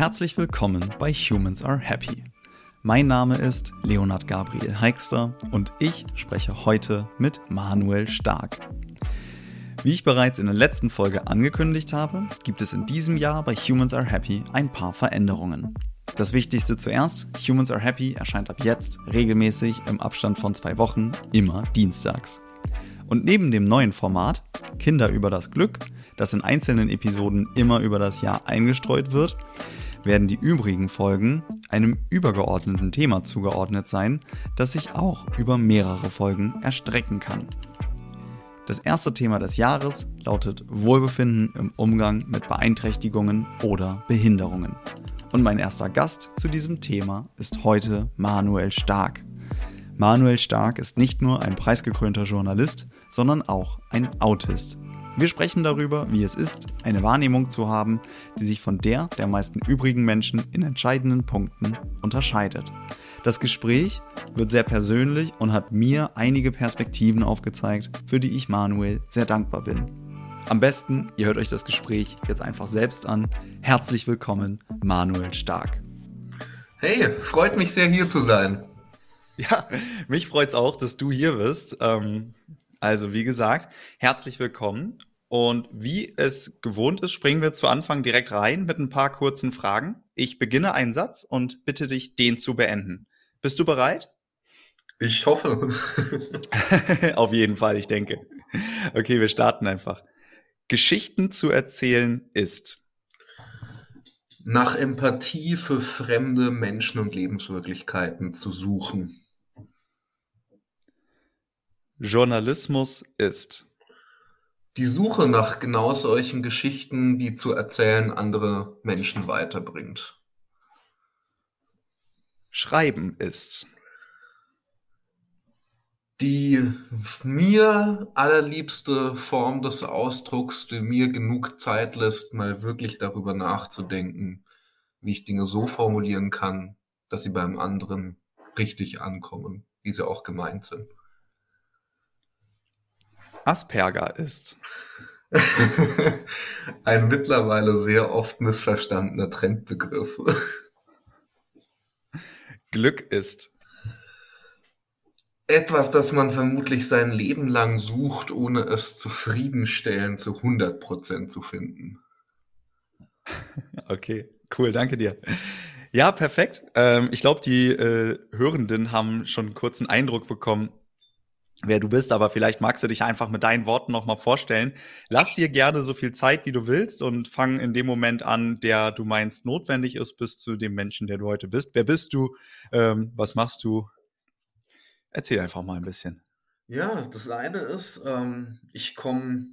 Herzlich willkommen bei Humans Are Happy. Mein Name ist Leonard Gabriel Heikster und ich spreche heute mit Manuel Stark. Wie ich bereits in der letzten Folge angekündigt habe, gibt es in diesem Jahr bei Humans Are Happy ein paar Veränderungen. Das Wichtigste zuerst, Humans Are Happy erscheint ab jetzt regelmäßig im Abstand von zwei Wochen, immer dienstags. Und neben dem neuen Format Kinder über das Glück, das in einzelnen Episoden immer über das Jahr eingestreut wird, werden die übrigen Folgen einem übergeordneten Thema zugeordnet sein, das sich auch über mehrere Folgen erstrecken kann. Das erste Thema des Jahres lautet Wohlbefinden im Umgang mit Beeinträchtigungen oder Behinderungen. Und mein erster Gast zu diesem Thema ist heute Manuel Stark. Manuel Stark ist nicht nur ein preisgekrönter Journalist, sondern auch ein Autist. Wir sprechen darüber, wie es ist, eine Wahrnehmung zu haben, die sich von der der meisten übrigen Menschen in entscheidenden Punkten unterscheidet. Das Gespräch wird sehr persönlich und hat mir einige Perspektiven aufgezeigt, für die ich Manuel sehr dankbar bin. Am besten, ihr hört euch das Gespräch jetzt einfach selbst an. Herzlich willkommen, Manuel Stark. Hey, freut mich sehr hier zu sein. Ja, mich freut es auch, dass du hier bist. Ähm, also wie gesagt, herzlich willkommen. Und wie es gewohnt ist, springen wir zu Anfang direkt rein mit ein paar kurzen Fragen. Ich beginne einen Satz und bitte dich, den zu beenden. Bist du bereit? Ich hoffe. Auf jeden Fall, ich denke. Okay, wir starten einfach. Geschichten zu erzählen ist. Nach Empathie für fremde Menschen und Lebenswirklichkeiten zu suchen. Journalismus ist die Suche nach genau solchen Geschichten, die zu erzählen andere Menschen weiterbringt. Schreiben ist die mir allerliebste Form des Ausdrucks, die mir genug Zeit lässt, mal wirklich darüber nachzudenken, wie ich Dinge so formulieren kann, dass sie beim anderen richtig ankommen, wie sie auch gemeint sind. Asperger ist. Ein mittlerweile sehr oft missverstandener Trendbegriff. Glück ist. Etwas, das man vermutlich sein Leben lang sucht, ohne es zufriedenstellend zu 100% zu finden. Okay, cool, danke dir. Ja, perfekt. Ähm, ich glaube, die äh, Hörenden haben schon einen kurzen Eindruck bekommen, wer du bist, aber vielleicht magst du dich einfach mit deinen Worten nochmal vorstellen. Lass dir gerne so viel Zeit, wie du willst und fang in dem Moment an, der du meinst notwendig ist, bis zu dem Menschen, der du heute bist. Wer bist du? Ähm, was machst du? Erzähl einfach mal ein bisschen. Ja, das eine ist, ähm, ich komme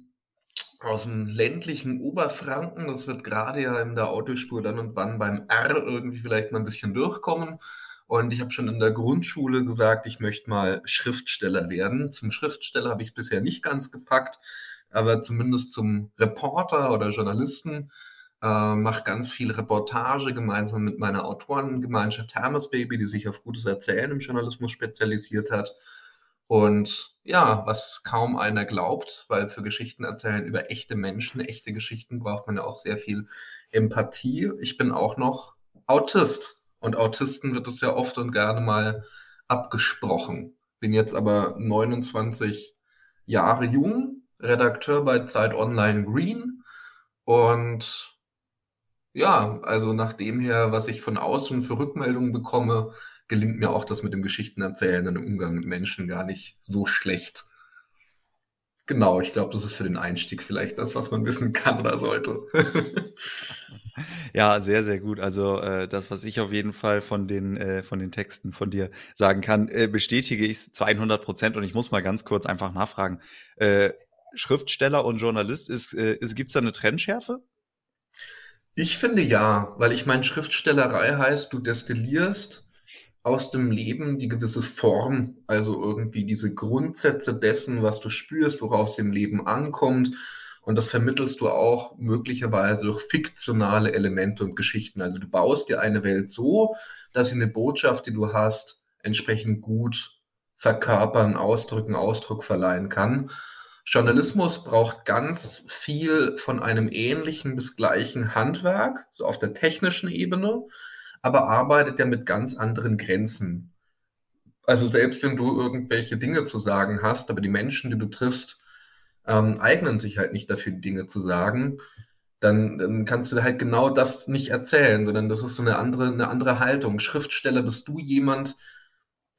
aus dem ländlichen Oberfranken. Das wird gerade ja in der Autospur dann und wann beim R irgendwie vielleicht mal ein bisschen durchkommen. Und ich habe schon in der Grundschule gesagt, ich möchte mal Schriftsteller werden. Zum Schriftsteller habe ich es bisher nicht ganz gepackt, aber zumindest zum Reporter oder Journalisten. Äh, mache ganz viel Reportage gemeinsam mit meiner Autorengemeinschaft Hermes Baby, die sich auf gutes Erzählen im Journalismus spezialisiert hat. Und ja, was kaum einer glaubt, weil für Geschichten erzählen über echte Menschen, echte Geschichten braucht man ja auch sehr viel Empathie. Ich bin auch noch Autist. Und Autisten wird es ja oft und gerne mal abgesprochen. Bin jetzt aber 29 Jahre jung, Redakteur bei Zeit Online Green. Und ja, also nach dem her, was ich von außen für Rückmeldungen bekomme, gelingt mir auch das mit dem Geschichtenerzählen und dem Umgang mit Menschen gar nicht so schlecht. Genau, ich glaube, das ist für den Einstieg vielleicht das, was man wissen kann oder sollte. Ja, sehr, sehr gut. Also äh, das, was ich auf jeden Fall von den, äh, von den Texten von dir sagen kann, äh, bestätige ich zu 100 Prozent. Und ich muss mal ganz kurz einfach nachfragen. Äh, Schriftsteller und Journalist, ist, äh, ist, gibt es da eine Trennschärfe? Ich finde ja, weil ich meine, Schriftstellerei heißt, du destillierst aus dem Leben die gewisse Form, also irgendwie diese Grundsätze dessen, was du spürst, worauf es im Leben ankommt und das vermittelst du auch möglicherweise durch fiktionale Elemente und Geschichten. Also du baust dir eine Welt so, dass sie eine Botschaft, die du hast, entsprechend gut verkörpern, ausdrücken, Ausdruck verleihen kann. Journalismus braucht ganz viel von einem ähnlichen bis gleichen Handwerk, so auf der technischen Ebene, aber arbeitet ja mit ganz anderen Grenzen. Also selbst wenn du irgendwelche Dinge zu sagen hast, aber die Menschen, die du triffst, ähm, eignen sich halt nicht dafür, Dinge zu sagen, dann, dann kannst du halt genau das nicht erzählen, sondern das ist so eine andere, eine andere Haltung. Schriftsteller bist du jemand,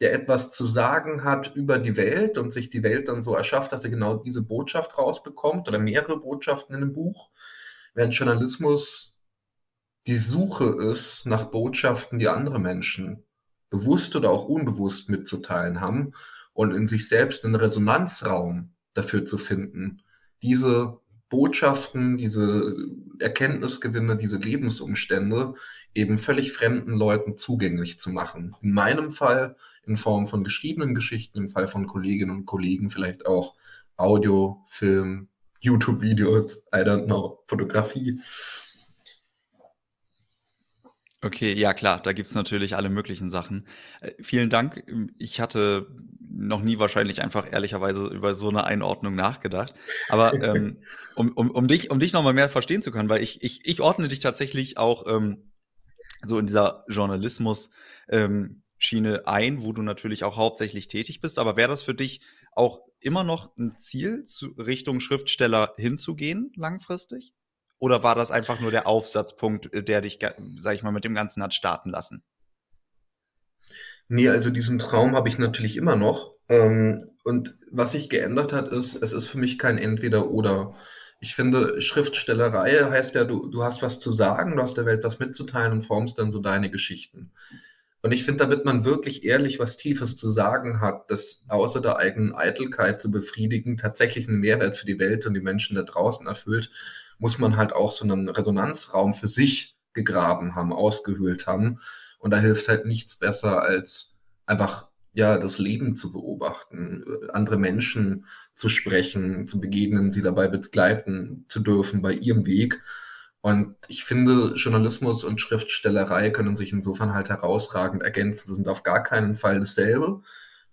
der etwas zu sagen hat über die Welt und sich die Welt dann so erschafft, dass er genau diese Botschaft rausbekommt oder mehrere Botschaften in einem Buch, während Journalismus die Suche ist nach Botschaften, die andere Menschen bewusst oder auch unbewusst mitzuteilen haben und in sich selbst einen Resonanzraum dafür zu finden, diese Botschaften, diese Erkenntnisgewinne, diese Lebensumstände eben völlig fremden Leuten zugänglich zu machen. In meinem Fall in Form von geschriebenen Geschichten, im Fall von Kolleginnen und Kollegen vielleicht auch Audio, Film, YouTube-Videos, I don't know, Fotografie. Okay, ja klar, da gibt's natürlich alle möglichen Sachen. Äh, vielen Dank. Ich hatte noch nie wahrscheinlich einfach ehrlicherweise über so eine Einordnung nachgedacht. Aber ähm, um, um, um dich, um dich nochmal mehr verstehen zu können, weil ich, ich, ich ordne dich tatsächlich auch ähm, so in dieser Journalismus ähm, Schiene ein, wo du natürlich auch hauptsächlich tätig bist. Aber wäre das für dich auch immer noch ein Ziel, zu Richtung Schriftsteller hinzugehen, langfristig? Oder war das einfach nur der Aufsatzpunkt, äh, der dich, sag ich mal, mit dem Ganzen hat starten lassen? Nee, also diesen Traum habe ich natürlich immer noch. Ähm, und was sich geändert hat, ist, es ist für mich kein Entweder-Oder. Ich finde, Schriftstellerei heißt ja, du, du hast was zu sagen, du hast der Welt was mitzuteilen und formst dann so deine Geschichten. Und ich finde, damit man wirklich ehrlich was Tiefes zu sagen hat, das außer der eigenen Eitelkeit zu befriedigen, tatsächlich einen Mehrwert für die Welt und die Menschen da draußen erfüllt, muss man halt auch so einen Resonanzraum für sich gegraben haben, ausgehöhlt haben. Und da hilft halt nichts besser als einfach ja das Leben zu beobachten, andere Menschen zu sprechen, zu begegnen, sie dabei begleiten zu dürfen bei ihrem Weg. Und ich finde, Journalismus und Schriftstellerei können sich insofern halt herausragend ergänzen, sind auf gar keinen Fall dasselbe,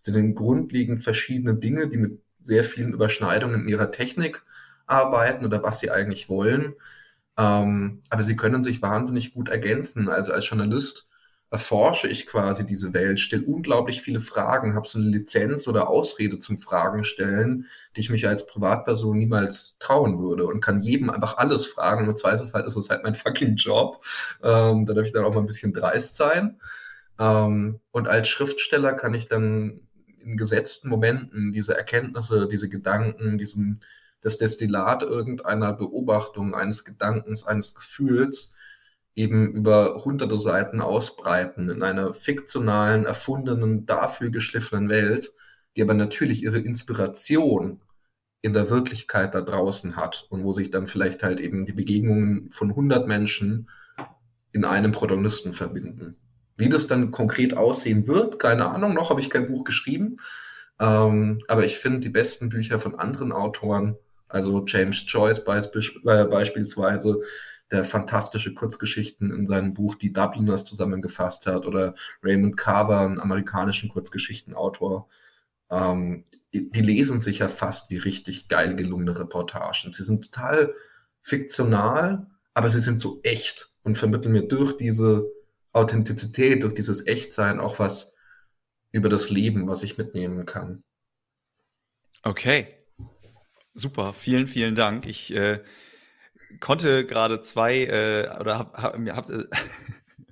Sie sind grundlegend verschiedene Dinge, die mit sehr vielen Überschneidungen in ihrer Technik arbeiten oder was sie eigentlich wollen. Ähm, aber sie können sich wahnsinnig gut ergänzen. Also als Journalist erforsche ich quasi diese Welt, stelle unglaublich viele Fragen, habe so eine Lizenz oder Ausrede zum Fragen stellen, die ich mich als Privatperson niemals trauen würde und kann jedem einfach alles fragen. Im Zweifelsfall ist es halt mein fucking Job. Ähm, da darf ich dann auch mal ein bisschen dreist sein. Ähm, und als Schriftsteller kann ich dann in gesetzten Momenten diese Erkenntnisse, diese Gedanken, diesen, das Destillat irgendeiner Beobachtung, eines Gedankens, eines Gefühls eben über hunderte Seiten ausbreiten in einer fiktionalen, erfundenen, dafür geschliffenen Welt, die aber natürlich ihre Inspiration in der Wirklichkeit da draußen hat und wo sich dann vielleicht halt eben die Begegnungen von 100 Menschen in einem Protagonisten verbinden. Wie das dann konkret aussehen wird, keine Ahnung, noch habe ich kein Buch geschrieben, ähm, aber ich finde die besten Bücher von anderen Autoren, also James Joyce äh, beispielsweise, der fantastische Kurzgeschichten in seinem Buch Die Dubliners zusammengefasst hat, oder Raymond Carver, einen amerikanischen Kurzgeschichtenautor. Ähm, die, die, lesen sich ja fast wie richtig geil gelungene Reportagen. Sie sind total fiktional, aber sie sind so echt und vermitteln mir durch diese Authentizität, durch dieses Echtsein auch was über das Leben, was ich mitnehmen kann. Okay. Super, vielen, vielen Dank. Ich äh, konnte gerade zwei äh, oder hab, hab, hab, äh,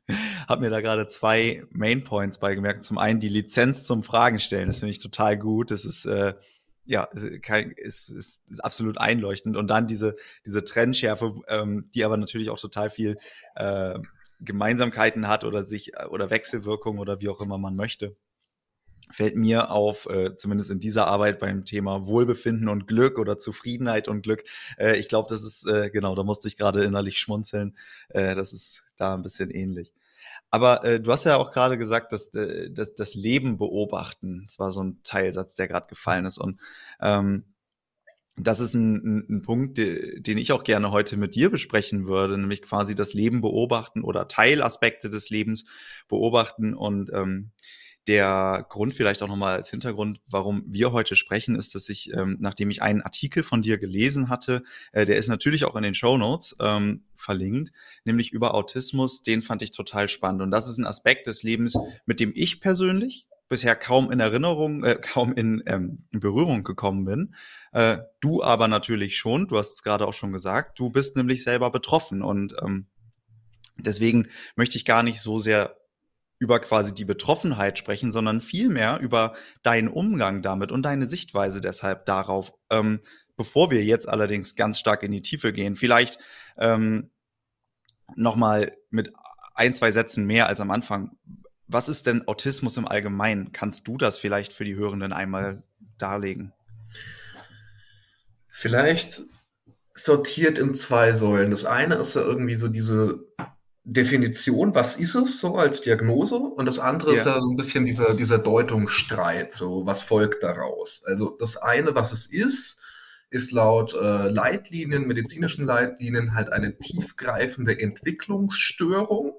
hab mir da gerade zwei Main Points beigemerkt. Zum einen die Lizenz zum Fragen stellen, das finde ich total gut. Das ist äh, ja kein, ist, ist, ist absolut einleuchtend. Und dann diese diese Trennschärfe, ähm, die aber natürlich auch total viel äh, Gemeinsamkeiten hat oder sich oder Wechselwirkung oder wie auch immer man möchte fällt mir auf, äh, zumindest in dieser Arbeit beim Thema Wohlbefinden und Glück oder Zufriedenheit und Glück. Äh, ich glaube, das ist, äh, genau, da musste ich gerade innerlich schmunzeln. Äh, das ist da ein bisschen ähnlich. Aber äh, du hast ja auch gerade gesagt, dass, äh, dass das Leben beobachten, das war so ein Teilsatz, der gerade gefallen ist. Und ähm, das ist ein, ein, Punkt, den ich auch gerne heute mit dir besprechen würde, nämlich quasi das Leben beobachten oder Teilaspekte des Lebens beobachten und ähm, der Grund vielleicht auch nochmal als Hintergrund, warum wir heute sprechen, ist, dass ich, ähm, nachdem ich einen Artikel von dir gelesen hatte, äh, der ist natürlich auch in den Show Notes ähm, verlinkt, nämlich über Autismus, den fand ich total spannend. Und das ist ein Aspekt des Lebens, mit dem ich persönlich bisher kaum in Erinnerung, äh, kaum in, ähm, in Berührung gekommen bin. Äh, du aber natürlich schon, du hast es gerade auch schon gesagt, du bist nämlich selber betroffen und ähm, deswegen möchte ich gar nicht so sehr über quasi die Betroffenheit sprechen, sondern vielmehr über deinen Umgang damit und deine Sichtweise deshalb darauf. Ähm, bevor wir jetzt allerdings ganz stark in die Tiefe gehen, vielleicht ähm, nochmal mit ein, zwei Sätzen mehr als am Anfang. Was ist denn Autismus im Allgemeinen? Kannst du das vielleicht für die Hörenden einmal darlegen? Vielleicht sortiert in zwei Säulen. Das eine ist ja irgendwie so diese Definition, was ist es so als Diagnose? Und das andere ja. ist ja so ein bisschen dieser, dieser Deutungsstreit, so was folgt daraus. Also das eine, was es ist, ist laut äh, Leitlinien, medizinischen Leitlinien halt eine tiefgreifende Entwicklungsstörung.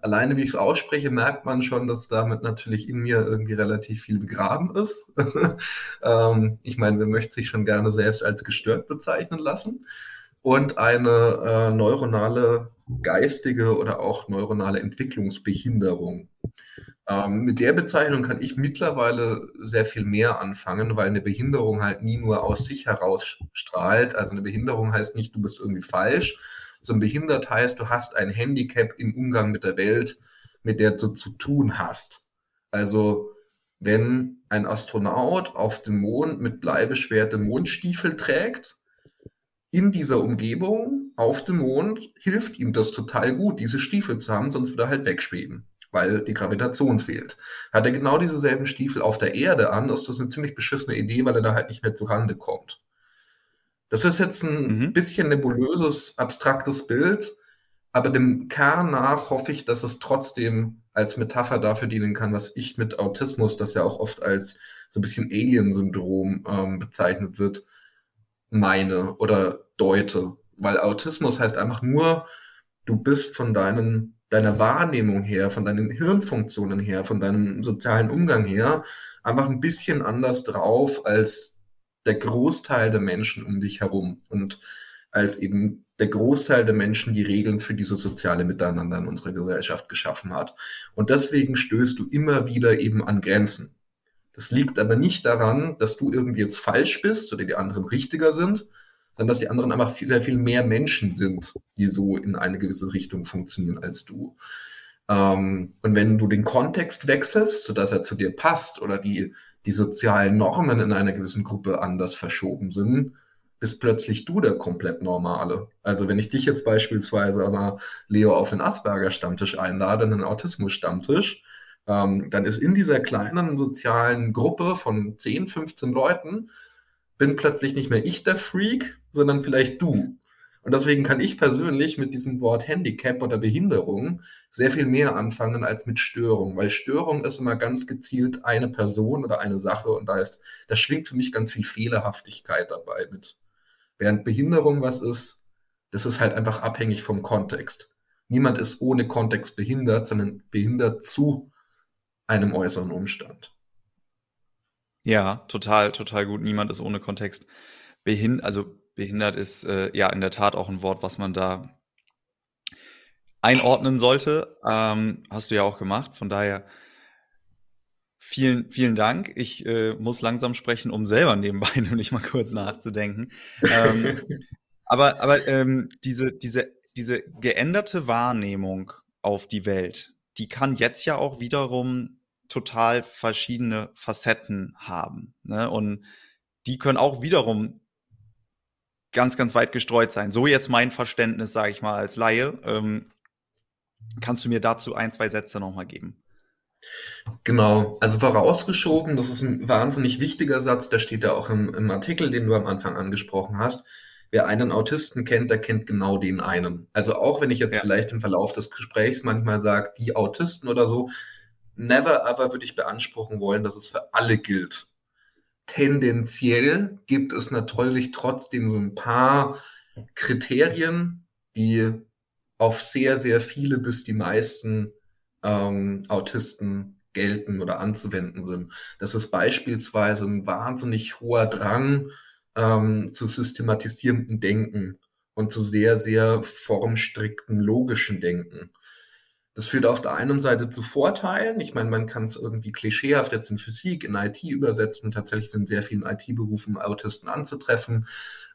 Alleine wie ich es ausspreche, merkt man schon, dass damit natürlich in mir irgendwie relativ viel begraben ist. ähm, ich meine, wer möchte sich schon gerne selbst als gestört bezeichnen lassen? Und eine äh, neuronale geistige oder auch neuronale Entwicklungsbehinderung. Ähm, mit der Bezeichnung kann ich mittlerweile sehr viel mehr anfangen, weil eine Behinderung halt nie nur aus sich heraus strahlt. Also eine Behinderung heißt nicht, du bist irgendwie falsch, sondern behindert heißt, du hast ein Handicap im Umgang mit der Welt, mit der du zu tun hast. Also wenn ein Astronaut auf dem Mond mit bleibeschwerte Mondstiefel trägt, in dieser Umgebung auf dem Mond hilft ihm das total gut, diese Stiefel zu haben, sonst würde er halt wegschweben, weil die Gravitation fehlt. Hat er genau dieselben Stiefel auf der Erde an, ist das eine ziemlich beschissene Idee, weil er da halt nicht mehr zur Rande kommt. Das ist jetzt ein mhm. bisschen nebulöses, abstraktes Bild, aber dem Kern nach hoffe ich, dass es trotzdem als Metapher dafür dienen kann, was ich mit Autismus, das ja auch oft als so ein bisschen Alien-Syndrom ähm, bezeichnet wird, meine oder deute. Weil Autismus heißt einfach nur, du bist von deinen, deiner Wahrnehmung her, von deinen Hirnfunktionen her, von deinem sozialen Umgang her, einfach ein bisschen anders drauf als der Großteil der Menschen um dich herum und als eben der Großteil der Menschen die Regeln für dieses soziale Miteinander in unserer Gesellschaft geschaffen hat. Und deswegen stößt du immer wieder eben an Grenzen. Das liegt aber nicht daran, dass du irgendwie jetzt falsch bist oder die anderen richtiger sind, sondern dass die anderen einfach viel, viel mehr Menschen sind, die so in eine gewisse Richtung funktionieren als du. Ähm, und wenn du den Kontext wechselst, sodass er zu dir passt oder die, die sozialen Normen in einer gewissen Gruppe anders verschoben sind, bist plötzlich du der komplett Normale. Also wenn ich dich jetzt beispielsweise aber Leo auf den Asperger-Stammtisch einlade, einen Autismus-Stammtisch, ähm, dann ist in dieser kleinen sozialen Gruppe von 10, 15 Leuten, bin plötzlich nicht mehr ich der Freak, sondern vielleicht du. Und deswegen kann ich persönlich mit diesem Wort Handicap oder Behinderung sehr viel mehr anfangen als mit Störung, weil Störung ist immer ganz gezielt eine Person oder eine Sache und da ist, da schwingt für mich ganz viel Fehlerhaftigkeit dabei mit. Während Behinderung was ist, das ist halt einfach abhängig vom Kontext. Niemand ist ohne Kontext behindert, sondern behindert zu einem äußeren Umstand. Ja, total, total gut. Niemand ist ohne Kontext behindert. Also behindert ist äh, ja in der Tat auch ein Wort, was man da einordnen sollte. Ähm, hast du ja auch gemacht. Von daher vielen, vielen Dank. Ich äh, muss langsam sprechen, um selber nebenbei nämlich mal kurz nachzudenken. Ähm, aber aber ähm, diese, diese, diese geänderte Wahrnehmung auf die Welt, die kann jetzt ja auch wiederum total verschiedene Facetten haben. Ne? Und die können auch wiederum ganz, ganz weit gestreut sein. So jetzt mein Verständnis, sage ich mal, als Laie. Ähm, kannst du mir dazu ein, zwei Sätze nochmal geben? Genau, also vorausgeschoben, das ist ein wahnsinnig wichtiger Satz, der steht ja auch im, im Artikel, den du am Anfang angesprochen hast. Wer einen Autisten kennt, der kennt genau den einen. Also auch wenn ich jetzt ja. vielleicht im Verlauf des Gesprächs manchmal sage, die Autisten oder so, never ever würde ich beanspruchen wollen, dass es für alle gilt. Tendenziell gibt es natürlich trotzdem so ein paar Kriterien, die auf sehr, sehr viele bis die meisten ähm, Autisten gelten oder anzuwenden sind. Das ist beispielsweise ein wahnsinnig hoher Drang ähm, zu systematisierendem Denken und zu sehr, sehr formstrikten logischen Denken. Das führt auf der einen Seite zu Vorteilen. Ich meine, man kann es irgendwie klischeehaft jetzt in Physik, in IT übersetzen. Tatsächlich sind sehr vielen IT-Berufen Autisten anzutreffen.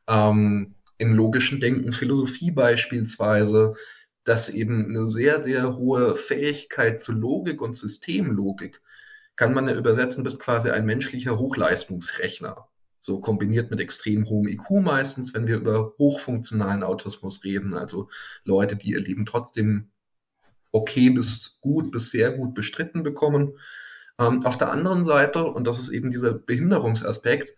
Ähm, in logischen Denken, Philosophie beispielsweise, dass eben eine sehr, sehr hohe Fähigkeit zu Logik und Systemlogik kann man ja übersetzen bis quasi ein menschlicher Hochleistungsrechner. So kombiniert mit extrem hohem IQ meistens, wenn wir über hochfunktionalen Autismus reden, also Leute, die ihr Leben trotzdem okay bis gut bis sehr gut bestritten bekommen. Ähm, auf der anderen Seite, und das ist eben dieser Behinderungsaspekt,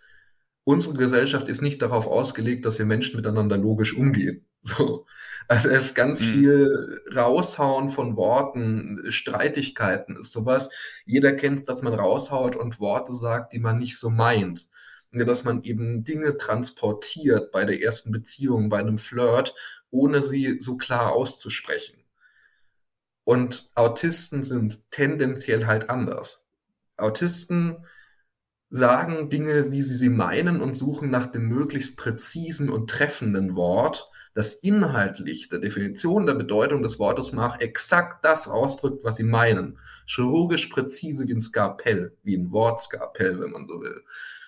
unsere Gesellschaft ist nicht darauf ausgelegt, dass wir Menschen miteinander logisch umgehen. So. Also es ist ganz mhm. viel Raushauen von Worten, Streitigkeiten ist sowas. Jeder kennt es, dass man raushaut und Worte sagt, die man nicht so meint. Dass man eben Dinge transportiert bei der ersten Beziehung, bei einem Flirt, ohne sie so klar auszusprechen. Und Autisten sind tendenziell halt anders. Autisten sagen Dinge, wie sie sie meinen und suchen nach dem möglichst präzisen und treffenden Wort, das inhaltlich der Definition der Bedeutung des Wortes nach exakt das ausdrückt, was sie meinen. Chirurgisch präzise wie ein Skalpell, wie ein Wortskalpell, wenn man so will.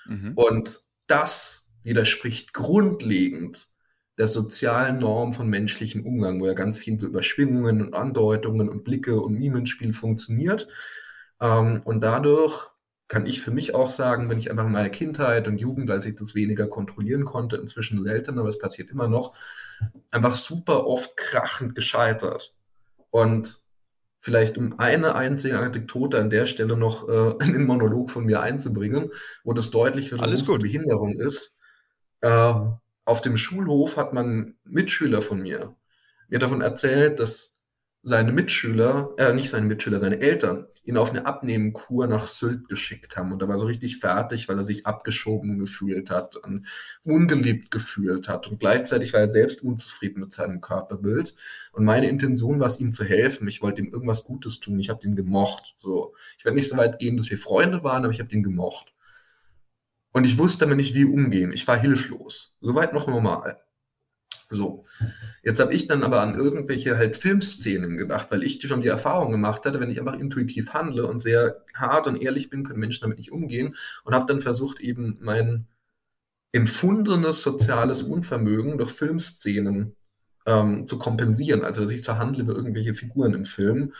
Mhm. Und das widerspricht grundlegend der sozialen Norm von menschlichem Umgang, wo ja ganz viel über Schwingungen und Andeutungen und Blicke und Mimenspiel funktioniert. Ähm, und dadurch kann ich für mich auch sagen, wenn ich einfach in meiner Kindheit und Jugend, als ich das weniger kontrollieren konnte, inzwischen selten, aber es passiert immer noch, einfach super oft krachend gescheitert. Und vielleicht um eine einzige Anekdote an der Stelle noch äh, in den Monolog von mir einzubringen, wo das deutlich für eine Behinderung ist. Ähm, auf dem Schulhof hat man Mitschüler von mir mir davon erzählt, dass seine Mitschüler, äh, nicht seine Mitschüler, seine Eltern ihn auf eine Abnehmkur nach Sylt geschickt haben. Und er war so richtig fertig, weil er sich abgeschoben gefühlt hat und ungeliebt gefühlt hat. Und gleichzeitig war er selbst unzufrieden mit seinem Körperbild. Und meine Intention war es, ihm zu helfen. Ich wollte ihm irgendwas Gutes tun. Ich habe ihn gemocht. So, ich werde nicht so weit gehen, dass wir Freunde waren, aber ich habe ihn gemocht. Und ich wusste damit nicht, wie umgehen. Ich war hilflos. Soweit noch normal. So. Jetzt habe ich dann aber an irgendwelche halt Filmszenen gedacht, weil ich schon die Erfahrung gemacht hatte, wenn ich einfach intuitiv handle und sehr hart und ehrlich bin, können Menschen damit nicht umgehen und habe dann versucht, eben mein empfundenes soziales Unvermögen durch Filmszenen ähm, zu kompensieren. Also, dass ich so handle über irgendwelche Figuren im Film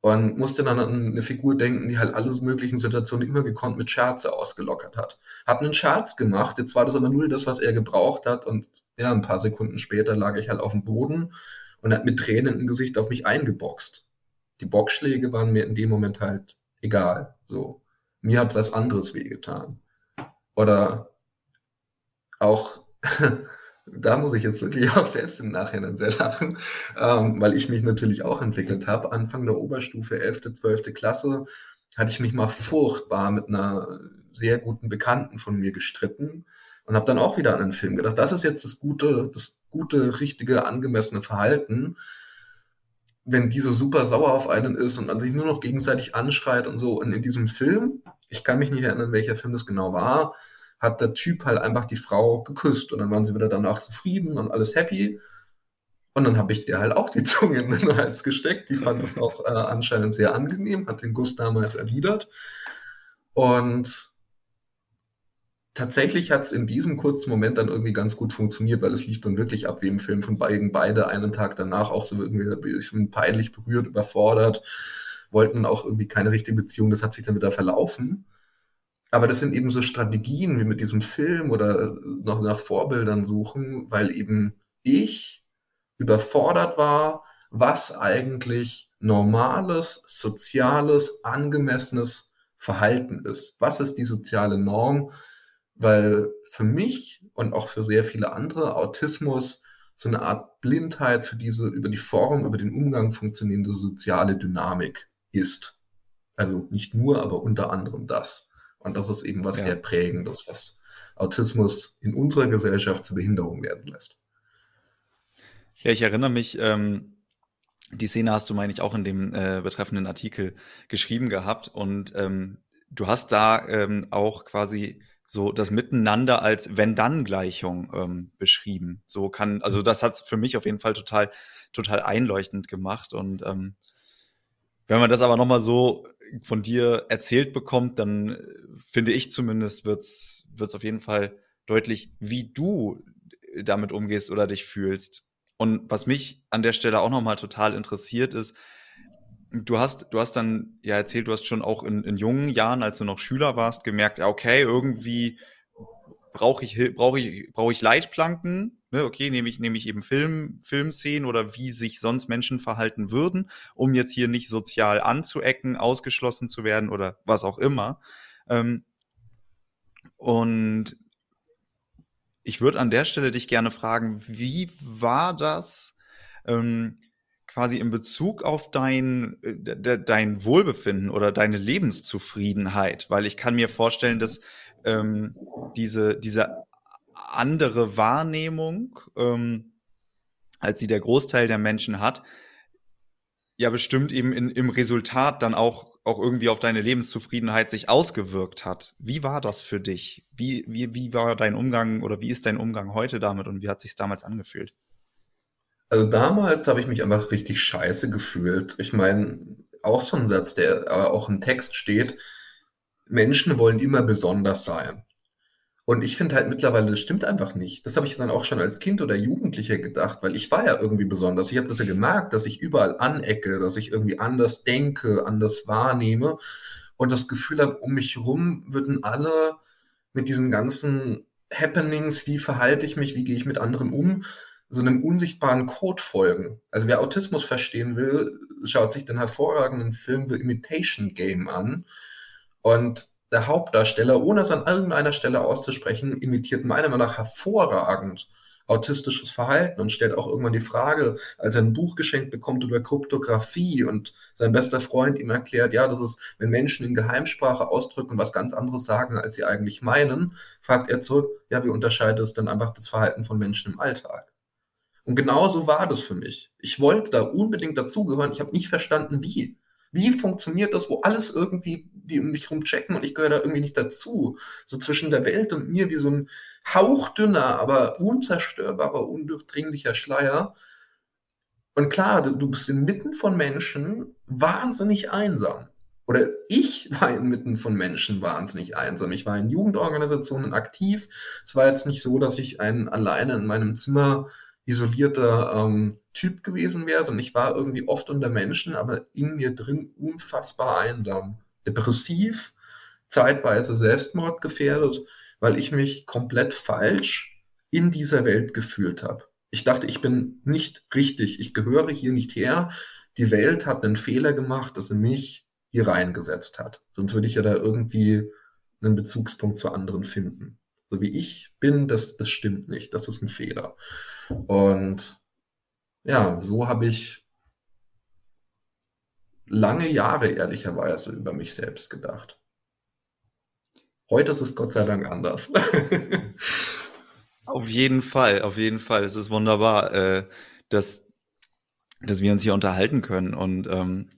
und musste dann an eine Figur denken, die halt alles möglichen Situationen immer gekonnt mit Scherze ausgelockert hat. Hab einen Scherz gemacht, jetzt war das aber null das, was er gebraucht hat und ja, ein paar Sekunden später lag ich halt auf dem Boden und hat mit Tränen im Gesicht auf mich eingeboxt. Die Boxschläge waren mir in dem Moment halt egal. So. Mir hat was anderes wehgetan. Oder auch da muss ich jetzt wirklich auch selbst im Nachhinein sehr lachen, ähm, weil ich mich natürlich auch entwickelt habe. Anfang der Oberstufe, 11., 12. Klasse, hatte ich mich mal furchtbar mit einer sehr guten Bekannten von mir gestritten und habe dann auch wieder an einen Film gedacht. Das ist jetzt das gute, das gute, richtige, angemessene Verhalten. Wenn diese super sauer auf einen ist und man sich nur noch gegenseitig anschreit und so. Und in diesem Film, ich kann mich nicht erinnern, welcher Film das genau war, hat der Typ halt einfach die Frau geküsst und dann waren sie wieder danach zufrieden und alles happy. Und dann habe ich der halt auch die Zunge in den Hals gesteckt. Die fand das auch äh, anscheinend sehr angenehm, hat den Guss damals erwidert. Und tatsächlich hat es in diesem kurzen Moment dann irgendwie ganz gut funktioniert, weil es lief dann wirklich ab wie im Film von beiden beide einen Tag danach auch so irgendwie ein bisschen peinlich berührt, überfordert, wollten auch irgendwie keine richtige Beziehung. Das hat sich dann wieder verlaufen. Aber das sind eben so Strategien wie mit diesem Film oder noch nach Vorbildern suchen, weil eben ich überfordert war, was eigentlich normales, soziales, angemessenes Verhalten ist. Was ist die soziale Norm? Weil für mich und auch für sehr viele andere Autismus so eine Art Blindheit für diese über die Form, über den Umgang funktionierende soziale Dynamik ist. Also nicht nur, aber unter anderem das. Und das ist eben was ja. sehr Prägendes, was Autismus in unserer Gesellschaft zur Behinderung werden lässt. Ja, ich erinnere mich, ähm, die Szene hast du, meine ich, auch in dem äh, betreffenden Artikel geschrieben gehabt. Und ähm, du hast da ähm, auch quasi so das Miteinander als Wenn-Dann-Gleichung ähm, beschrieben. So kann, also das hat es für mich auf jeden Fall total, total einleuchtend gemacht. Und ähm, wenn man das aber nochmal so von dir erzählt bekommt, dann äh, finde ich zumindest, wird's wird's auf jeden Fall deutlich, wie du damit umgehst oder dich fühlst. Und was mich an der Stelle auch nochmal total interessiert ist, du hast, du hast dann ja erzählt, du hast schon auch in, in jungen Jahren, als du noch Schüler warst, gemerkt, okay, irgendwie brauche ich, brauche ich, brauche ich Leitplanken. Ne? Okay, nehme ich, nehme ich eben Film, Filmszenen oder wie sich sonst Menschen verhalten würden, um jetzt hier nicht sozial anzuecken, ausgeschlossen zu werden oder was auch immer. Ähm, und ich würde an der Stelle dich gerne fragen, wie war das ähm, quasi in Bezug auf dein, äh, dein Wohlbefinden oder deine Lebenszufriedenheit? Weil ich kann mir vorstellen, dass ähm, diese, diese andere Wahrnehmung, ähm, als sie der Großteil der Menschen hat, ja bestimmt eben in, im Resultat dann auch auch irgendwie auf deine Lebenszufriedenheit sich ausgewirkt hat. Wie war das für dich? Wie, wie, wie war dein Umgang oder wie ist dein Umgang heute damit und wie hat sich damals angefühlt? Also damals habe ich mich einfach richtig scheiße gefühlt. Ich meine, auch so ein Satz, der aber auch im Text steht, Menschen wollen immer besonders sein. Und ich finde halt mittlerweile, das stimmt einfach nicht. Das habe ich dann auch schon als Kind oder Jugendlicher gedacht, weil ich war ja irgendwie besonders. Ich habe das ja gemerkt, dass ich überall anecke, dass ich irgendwie anders denke, anders wahrnehme und das Gefühl habe, um mich herum würden alle mit diesen ganzen Happenings, wie verhalte ich mich, wie gehe ich mit anderen um, so einem unsichtbaren Code folgen. Also wer Autismus verstehen will, schaut sich den hervorragenden Film The Imitation Game an. Und der Hauptdarsteller, ohne es an irgendeiner Stelle auszusprechen, imitiert meiner Meinung nach hervorragend autistisches Verhalten und stellt auch irgendwann die Frage, als er ein Buch geschenkt bekommt über Kryptographie und sein bester Freund ihm erklärt, ja, das ist, wenn Menschen in Geheimsprache ausdrücken, was ganz anderes sagen, als sie eigentlich meinen, fragt er zurück, ja, wie unterscheidet es dann einfach das Verhalten von Menschen im Alltag? Und genau so war das für mich. Ich wollte da unbedingt dazugehören, ich habe nicht verstanden, wie. Wie funktioniert das, wo alles irgendwie die um mich rum checken und ich gehöre da irgendwie nicht dazu? So zwischen der Welt und mir wie so ein hauchdünner, aber unzerstörbarer, undurchdringlicher Schleier. Und klar, du bist inmitten von Menschen wahnsinnig einsam. Oder ich war inmitten von Menschen wahnsinnig einsam. Ich war in Jugendorganisationen aktiv. Es war jetzt nicht so, dass ich einen alleine in meinem Zimmer isolierter ähm, Typ gewesen wäre, sondern ich war irgendwie oft unter Menschen, aber in mir drin unfassbar einsam, depressiv, zeitweise selbstmordgefährdet, weil ich mich komplett falsch in dieser Welt gefühlt habe. Ich dachte, ich bin nicht richtig, ich gehöre hier nicht her. Die Welt hat einen Fehler gemacht, dass sie mich hier reingesetzt hat. Sonst würde ich ja da irgendwie einen Bezugspunkt zu anderen finden. So wie ich bin, das, das stimmt nicht. Das ist ein Fehler. Und ja, so habe ich lange Jahre ehrlicherweise über mich selbst gedacht. Heute ist es Gott sei Dank anders. auf jeden Fall, auf jeden Fall. Es ist wunderbar, äh, dass, dass wir uns hier unterhalten können. Und ähm,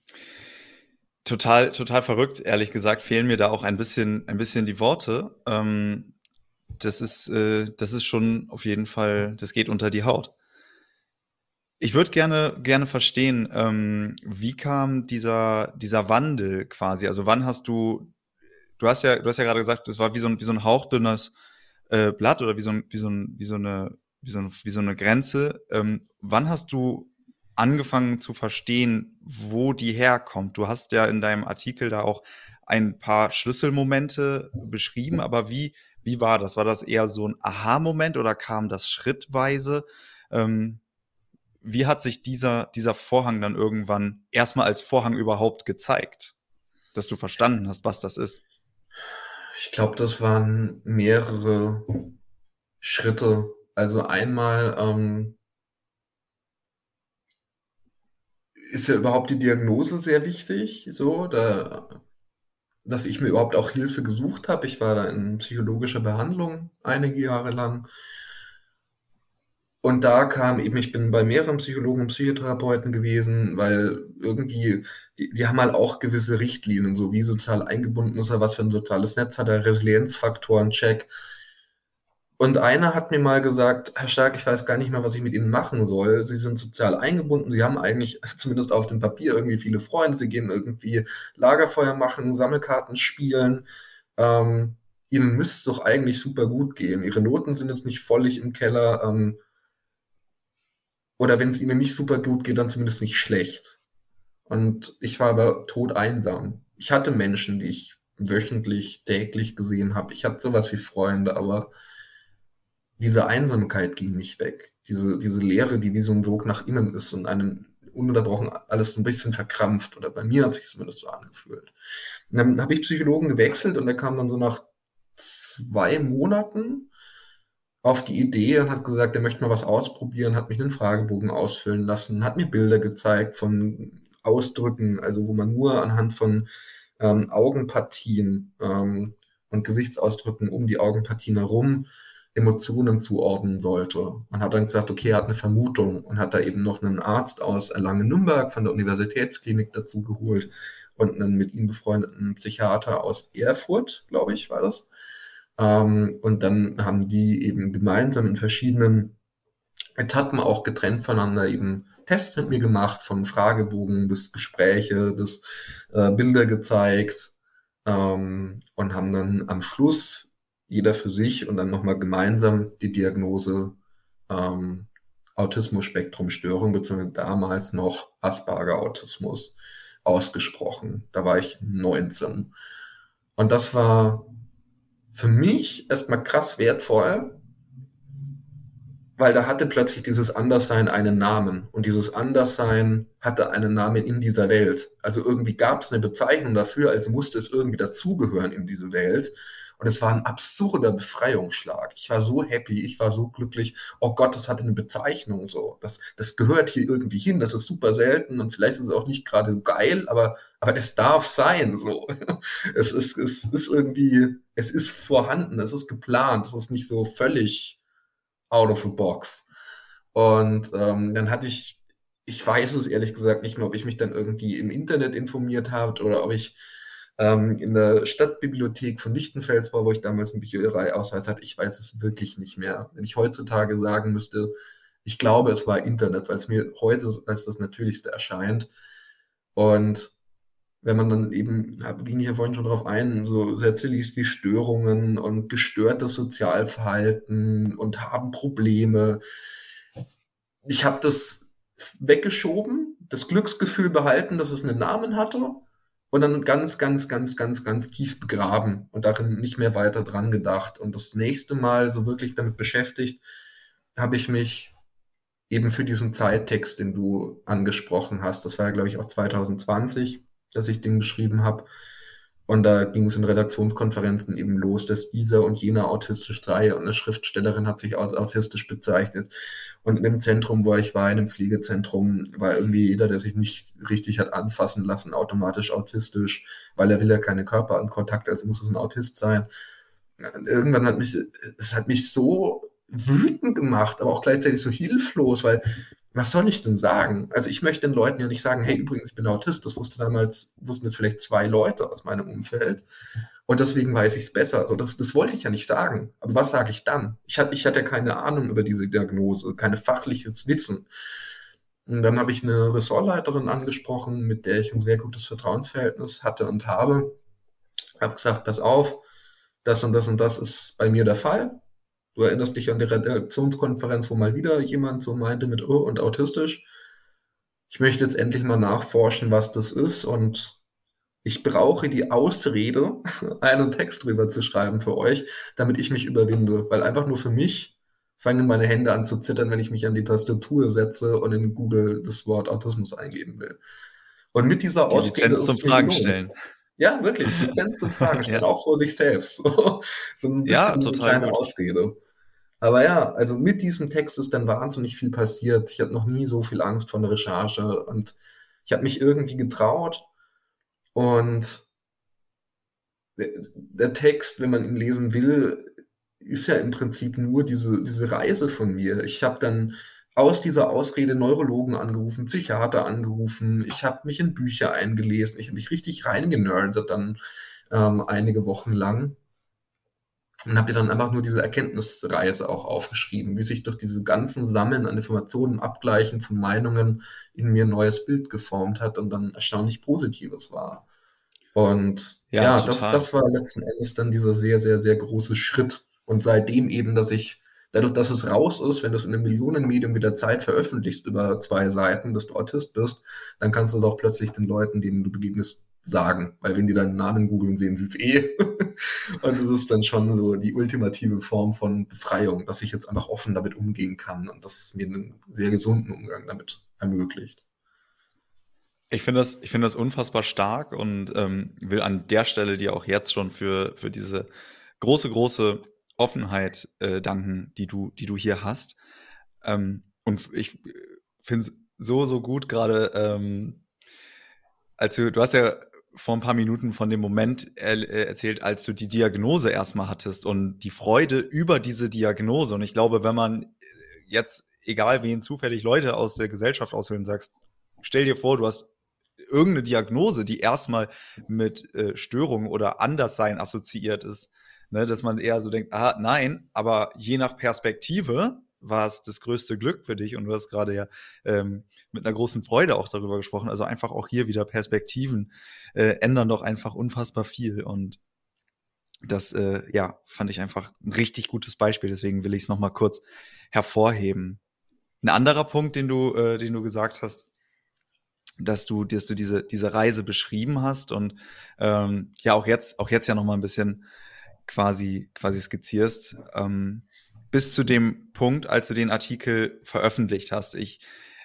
total, total verrückt, ehrlich gesagt, fehlen mir da auch ein bisschen, ein bisschen die Worte. Ähm, das ist, äh, das ist schon auf jeden Fall, das geht unter die Haut. Ich würde gerne, gerne verstehen, ähm, wie kam dieser, dieser Wandel quasi? Also wann hast du, du hast ja, du hast ja gerade gesagt, das war wie so ein, wie so ein hauchdünnes äh, Blatt oder wie so, ein, wie, so ein, wie, so eine, wie, so eine, wie so eine Grenze. Ähm, wann hast du angefangen zu verstehen, wo die herkommt? Du hast ja in deinem Artikel da auch ein paar Schlüsselmomente beschrieben, aber wie, wie war das? War das eher so ein Aha-Moment oder kam das schrittweise? Ähm, wie hat sich dieser, dieser Vorhang dann irgendwann erstmal als Vorhang überhaupt gezeigt? Dass du verstanden hast, was das ist? Ich glaube, das waren mehrere Schritte. Also einmal ähm, ist ja überhaupt die Diagnose sehr wichtig. So, da dass ich mir überhaupt auch Hilfe gesucht habe. Ich war da in psychologischer Behandlung einige Jahre lang. und da kam eben, ich bin bei mehreren Psychologen und Psychotherapeuten gewesen, weil irgendwie, die, die haben halt auch gewisse Richtlinien, so wie sozial eingebunden ist er, was für ein soziales Netz hat er, Resilienzfaktoren, Check. Und einer hat mir mal gesagt, Herr Stark, ich weiß gar nicht mehr, was ich mit Ihnen machen soll. Sie sind sozial eingebunden, Sie haben eigentlich zumindest auf dem Papier irgendwie viele Freunde, Sie gehen irgendwie Lagerfeuer machen, Sammelkarten spielen. Ähm, Ihnen müsste es doch eigentlich super gut gehen. Ihre Noten sind jetzt nicht völlig im Keller. Ähm, oder wenn es ihnen nicht super gut geht, dann zumindest nicht schlecht. Und ich war aber tot einsam. Ich hatte Menschen, die ich wöchentlich, täglich gesehen habe. Ich hatte sowas wie Freunde, aber diese Einsamkeit ging nicht weg. Diese, diese Leere, die wie so ein Sog nach innen ist und einen ununterbrochen alles ein bisschen verkrampft. Oder bei mir hat sich zumindest so angefühlt. Und dann habe ich Psychologen gewechselt und der kam dann so nach zwei Monaten auf die Idee und hat gesagt, er möchte mal was ausprobieren, hat mich einen Fragebogen ausfüllen lassen, hat mir Bilder gezeigt von Ausdrücken, also wo man nur anhand von ähm, Augenpartien ähm, und Gesichtsausdrücken um die Augenpartien herum Emotionen zuordnen sollte. Man hat dann gesagt, okay, er hat eine Vermutung und hat da eben noch einen Arzt aus Erlangen-Nürnberg von der Universitätsklinik dazu geholt und einen mit ihm befreundeten Psychiater aus Erfurt, glaube ich, war das. Ähm, und dann haben die eben gemeinsam in verschiedenen Etappen auch getrennt voneinander eben Tests mit mir gemacht, von Fragebogen bis Gespräche, bis äh, Bilder gezeigt ähm, und haben dann am Schluss jeder für sich und dann nochmal gemeinsam die Diagnose ähm, Autismus-Spektrum-Störung, beziehungsweise damals noch Asperger-Autismus ausgesprochen. Da war ich 19. Und das war für mich erstmal krass wertvoll, weil da hatte plötzlich dieses Anderssein einen Namen und dieses Anderssein hatte einen Namen in dieser Welt. Also irgendwie gab es eine Bezeichnung dafür, also musste es irgendwie dazugehören in diese Welt. Und es war ein absurder Befreiungsschlag. Ich war so happy, ich war so glücklich. Oh Gott, das hatte eine Bezeichnung so. Das, das gehört hier irgendwie hin. Das ist super selten und vielleicht ist es auch nicht gerade so geil, aber, aber es darf sein. So. Es, ist, es ist irgendwie, es ist vorhanden, es ist geplant, es ist nicht so völlig out of the box. Und ähm, dann hatte ich, ich weiß es ehrlich gesagt nicht mehr, ob ich mich dann irgendwie im Internet informiert habe oder ob ich ähm, in der Stadtbibliothek von Lichtenfels war, wo ich damals einen Büchereiausweis hatte. Ich weiß es wirklich nicht mehr. Wenn ich heutzutage sagen müsste, ich glaube, es war Internet, weil es mir heute als das Natürlichste erscheint. Und wenn man dann eben, da ging ich ja vorhin schon drauf ein, so Sätze liest wie Störungen und gestörtes Sozialverhalten und haben Probleme. Ich habe das weggeschoben, das Glücksgefühl behalten, dass es einen Namen hatte und dann ganz, ganz, ganz, ganz, ganz tief begraben und darin nicht mehr weiter dran gedacht. Und das nächste Mal so wirklich damit beschäftigt, habe ich mich eben für diesen Zeittext, den du angesprochen hast, das war ja, glaube ich, auch 2020, dass ich den geschrieben habe, und da ging es in Redaktionskonferenzen eben los, dass dieser und jener autistisch sei und eine Schriftstellerin hat sich als autistisch bezeichnet. Und in dem Zentrum, wo ich war, in dem Pflegezentrum, war irgendwie jeder, der sich nicht richtig hat anfassen lassen, automatisch autistisch, weil er will ja keine Körperkontakt, also muss es ein Autist sein. Irgendwann hat mich, es hat mich so wütend gemacht, aber auch gleichzeitig so hilflos, weil was soll ich denn sagen? Also ich möchte den Leuten ja nicht sagen, hey, übrigens, ich bin Autist. Das wusste damals, wussten jetzt vielleicht zwei Leute aus meinem Umfeld. Und deswegen weiß ich es besser. Also das, das wollte ich ja nicht sagen. Aber was sage ich dann? Ich hatte, ich hatte keine Ahnung über diese Diagnose, keine fachliches Wissen. Und dann habe ich eine Ressortleiterin angesprochen, mit der ich ein sehr gutes Vertrauensverhältnis hatte und habe. Habe gesagt, pass auf, das und das und das ist bei mir der Fall. Du erinnerst dich an die Redaktionskonferenz, wo mal wieder jemand so meinte mit oh und autistisch. Ich möchte jetzt endlich mal nachforschen, was das ist und ich brauche die Ausrede, einen Text drüber zu schreiben für euch, damit ich mich überwinde, weil einfach nur für mich fangen meine Hände an zu zittern, wenn ich mich an die Tastatur setze und in Google das Wort Autismus eingeben will. Und mit dieser die Ausrede Lizenz zum Fragen stellen. Ja, wirklich. Lizenz zum Fragen stellen, ja. auch vor sich selbst. so ein bisschen ja, total eine kleine Ausrede. Aber ja, also mit diesem Text ist dann wahnsinnig viel passiert. Ich hatte noch nie so viel Angst vor der Recherche und ich habe mich irgendwie getraut. Und der Text, wenn man ihn lesen will, ist ja im Prinzip nur diese, diese Reise von mir. Ich habe dann aus dieser Ausrede Neurologen angerufen, Psychiater angerufen, ich habe mich in Bücher eingelesen, ich habe mich richtig reingenördet dann ähm, einige Wochen lang und habe dir dann einfach nur diese Erkenntnisreise auch aufgeschrieben, wie sich durch diese ganzen Sammeln an Informationen, Abgleichen von Meinungen in mir ein neues Bild geformt hat und dann erstaunlich Positives war. Und ja, ja das, das war letzten Endes dann dieser sehr, sehr, sehr große Schritt. Und seitdem eben, dass ich, dadurch, dass es raus ist, wenn du es in einem Millionenmedium wieder Zeit veröffentlichst über zwei Seiten, dass du Autist bist, dann kannst du es auch plötzlich den Leuten, denen du begegnest, sagen. Weil wenn die deinen Namen googeln, sehen sie es eh. und es ist dann schon so die ultimative Form von Befreiung, dass ich jetzt einfach offen damit umgehen kann und das mir einen sehr gesunden Umgang damit ermöglicht. Ich finde das, ich finde das unfassbar stark und ähm, will an der Stelle dir auch jetzt schon für, für diese große, große Offenheit äh, danken, die du, die du hier hast. Ähm, und ich finde es so, so gut gerade, ähm, als du, du hast ja vor ein paar Minuten von dem Moment er, äh, erzählt, als du die Diagnose erstmal hattest und die Freude über diese Diagnose. Und ich glaube, wenn man jetzt, egal wen zufällig Leute aus der Gesellschaft auswählen, sagst, stell dir vor, du hast irgendeine Diagnose, die erstmal mit äh, Störungen oder Anderssein assoziiert ist, ne, dass man eher so denkt, ah, nein, aber je nach Perspektive war es das größte Glück für dich und du hast gerade ja ähm, mit einer großen Freude auch darüber gesprochen. Also einfach auch hier wieder Perspektiven äh, ändern doch einfach unfassbar viel und das, äh, ja, fand ich einfach ein richtig gutes Beispiel. Deswegen will ich es nochmal kurz hervorheben. Ein anderer Punkt, den du, äh, den du gesagt hast, dass du, dass du diese, diese Reise beschrieben hast und ähm, ja auch jetzt, auch jetzt ja nochmal ein bisschen quasi, quasi skizzierst. Ähm, bis zu dem Punkt, als du den Artikel veröffentlicht hast. Ich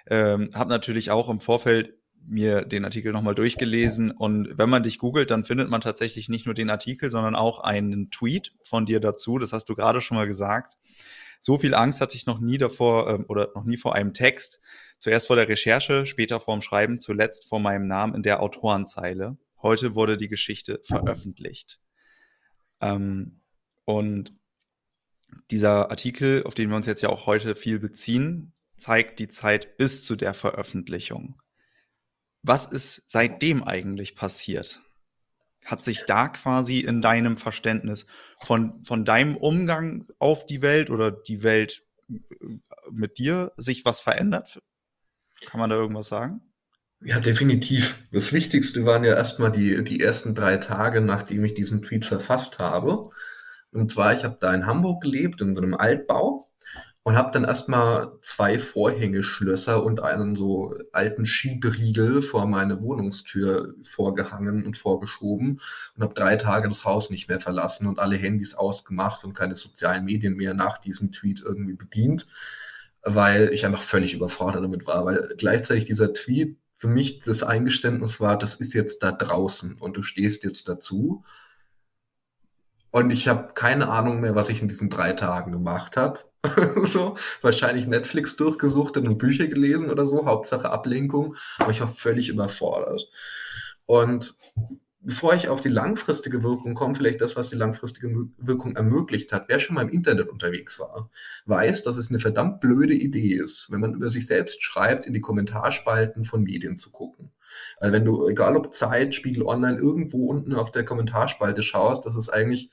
ähm, habe natürlich auch im Vorfeld mir den Artikel nochmal durchgelesen und wenn man dich googelt, dann findet man tatsächlich nicht nur den Artikel, sondern auch einen Tweet von dir dazu. Das hast du gerade schon mal gesagt. So viel Angst hatte ich noch nie davor ähm, oder noch nie vor einem Text. Zuerst vor der Recherche, später vorm Schreiben, zuletzt vor meinem Namen in der Autorenzeile. Heute wurde die Geschichte veröffentlicht. Ähm, und dieser Artikel, auf den wir uns jetzt ja auch heute viel beziehen, zeigt die Zeit bis zu der Veröffentlichung. Was ist seitdem eigentlich passiert? Hat sich da quasi in deinem Verständnis von, von deinem Umgang auf die Welt oder die Welt mit dir sich was verändert? Kann man da irgendwas sagen? Ja, definitiv. Das Wichtigste waren ja erstmal die, die ersten drei Tage, nachdem ich diesen Tweet verfasst habe. Und zwar, ich habe da in Hamburg gelebt, in so einem Altbau und habe dann erstmal zwei Vorhängeschlösser und einen so alten Schieberiegel vor meine Wohnungstür vorgehangen und vorgeschoben und habe drei Tage das Haus nicht mehr verlassen und alle Handys ausgemacht und keine sozialen Medien mehr nach diesem Tweet irgendwie bedient, weil ich einfach völlig überfordert damit war, weil gleichzeitig dieser Tweet für mich das Eingeständnis war, das ist jetzt da draußen und du stehst jetzt dazu. Und ich habe keine Ahnung mehr, was ich in diesen drei Tagen gemacht habe. so, wahrscheinlich Netflix durchgesucht und Bücher gelesen oder so, Hauptsache Ablenkung. Aber ich war völlig überfordert. Und bevor ich auf die langfristige Wirkung komme, vielleicht das, was die langfristige Wirkung ermöglicht hat, wer schon mal im Internet unterwegs war, weiß, dass es eine verdammt blöde Idee ist, wenn man über sich selbst schreibt, in die Kommentarspalten von Medien zu gucken. Also wenn du, egal ob Zeit, Spiegel Online, irgendwo unten auf der Kommentarspalte schaust, das ist eigentlich,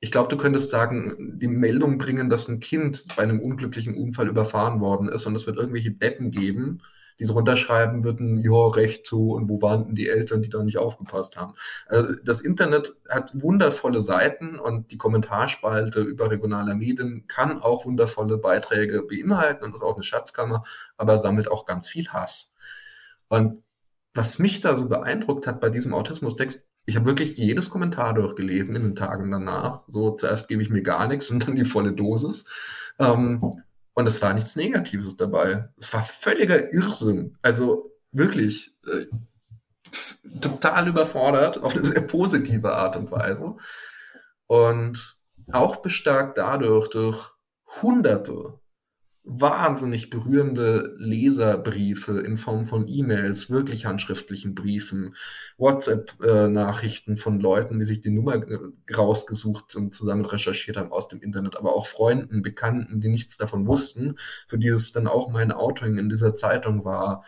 ich glaube, du könntest sagen, die Meldung bringen, dass ein Kind bei einem unglücklichen Unfall überfahren worden ist und es wird irgendwelche Deppen geben, die drunter schreiben würden, ja, recht so, und wo waren denn die Eltern, die da nicht aufgepasst haben. Also das Internet hat wundervolle Seiten und die Kommentarspalte überregionaler Medien kann auch wundervolle Beiträge beinhalten und ist auch eine Schatzkammer, aber sammelt auch ganz viel Hass. Und was mich da so beeindruckt hat bei diesem Autismus-Text, ich habe wirklich jedes Kommentar durchgelesen in den Tagen danach. So, zuerst gebe ich mir gar nichts und dann die volle Dosis. Ähm, und es war nichts Negatives dabei. Es war völliger Irrsinn. Also wirklich äh, total überfordert auf eine sehr positive Art und Weise. Und auch bestärkt dadurch durch hunderte wahnsinnig berührende Leserbriefe in Form von E-Mails, wirklich handschriftlichen Briefen, WhatsApp-Nachrichten von Leuten, die sich die Nummer rausgesucht und zusammen recherchiert haben aus dem Internet, aber auch Freunden, Bekannten, die nichts davon wussten, für die es dann auch mein Autoring in dieser Zeitung war.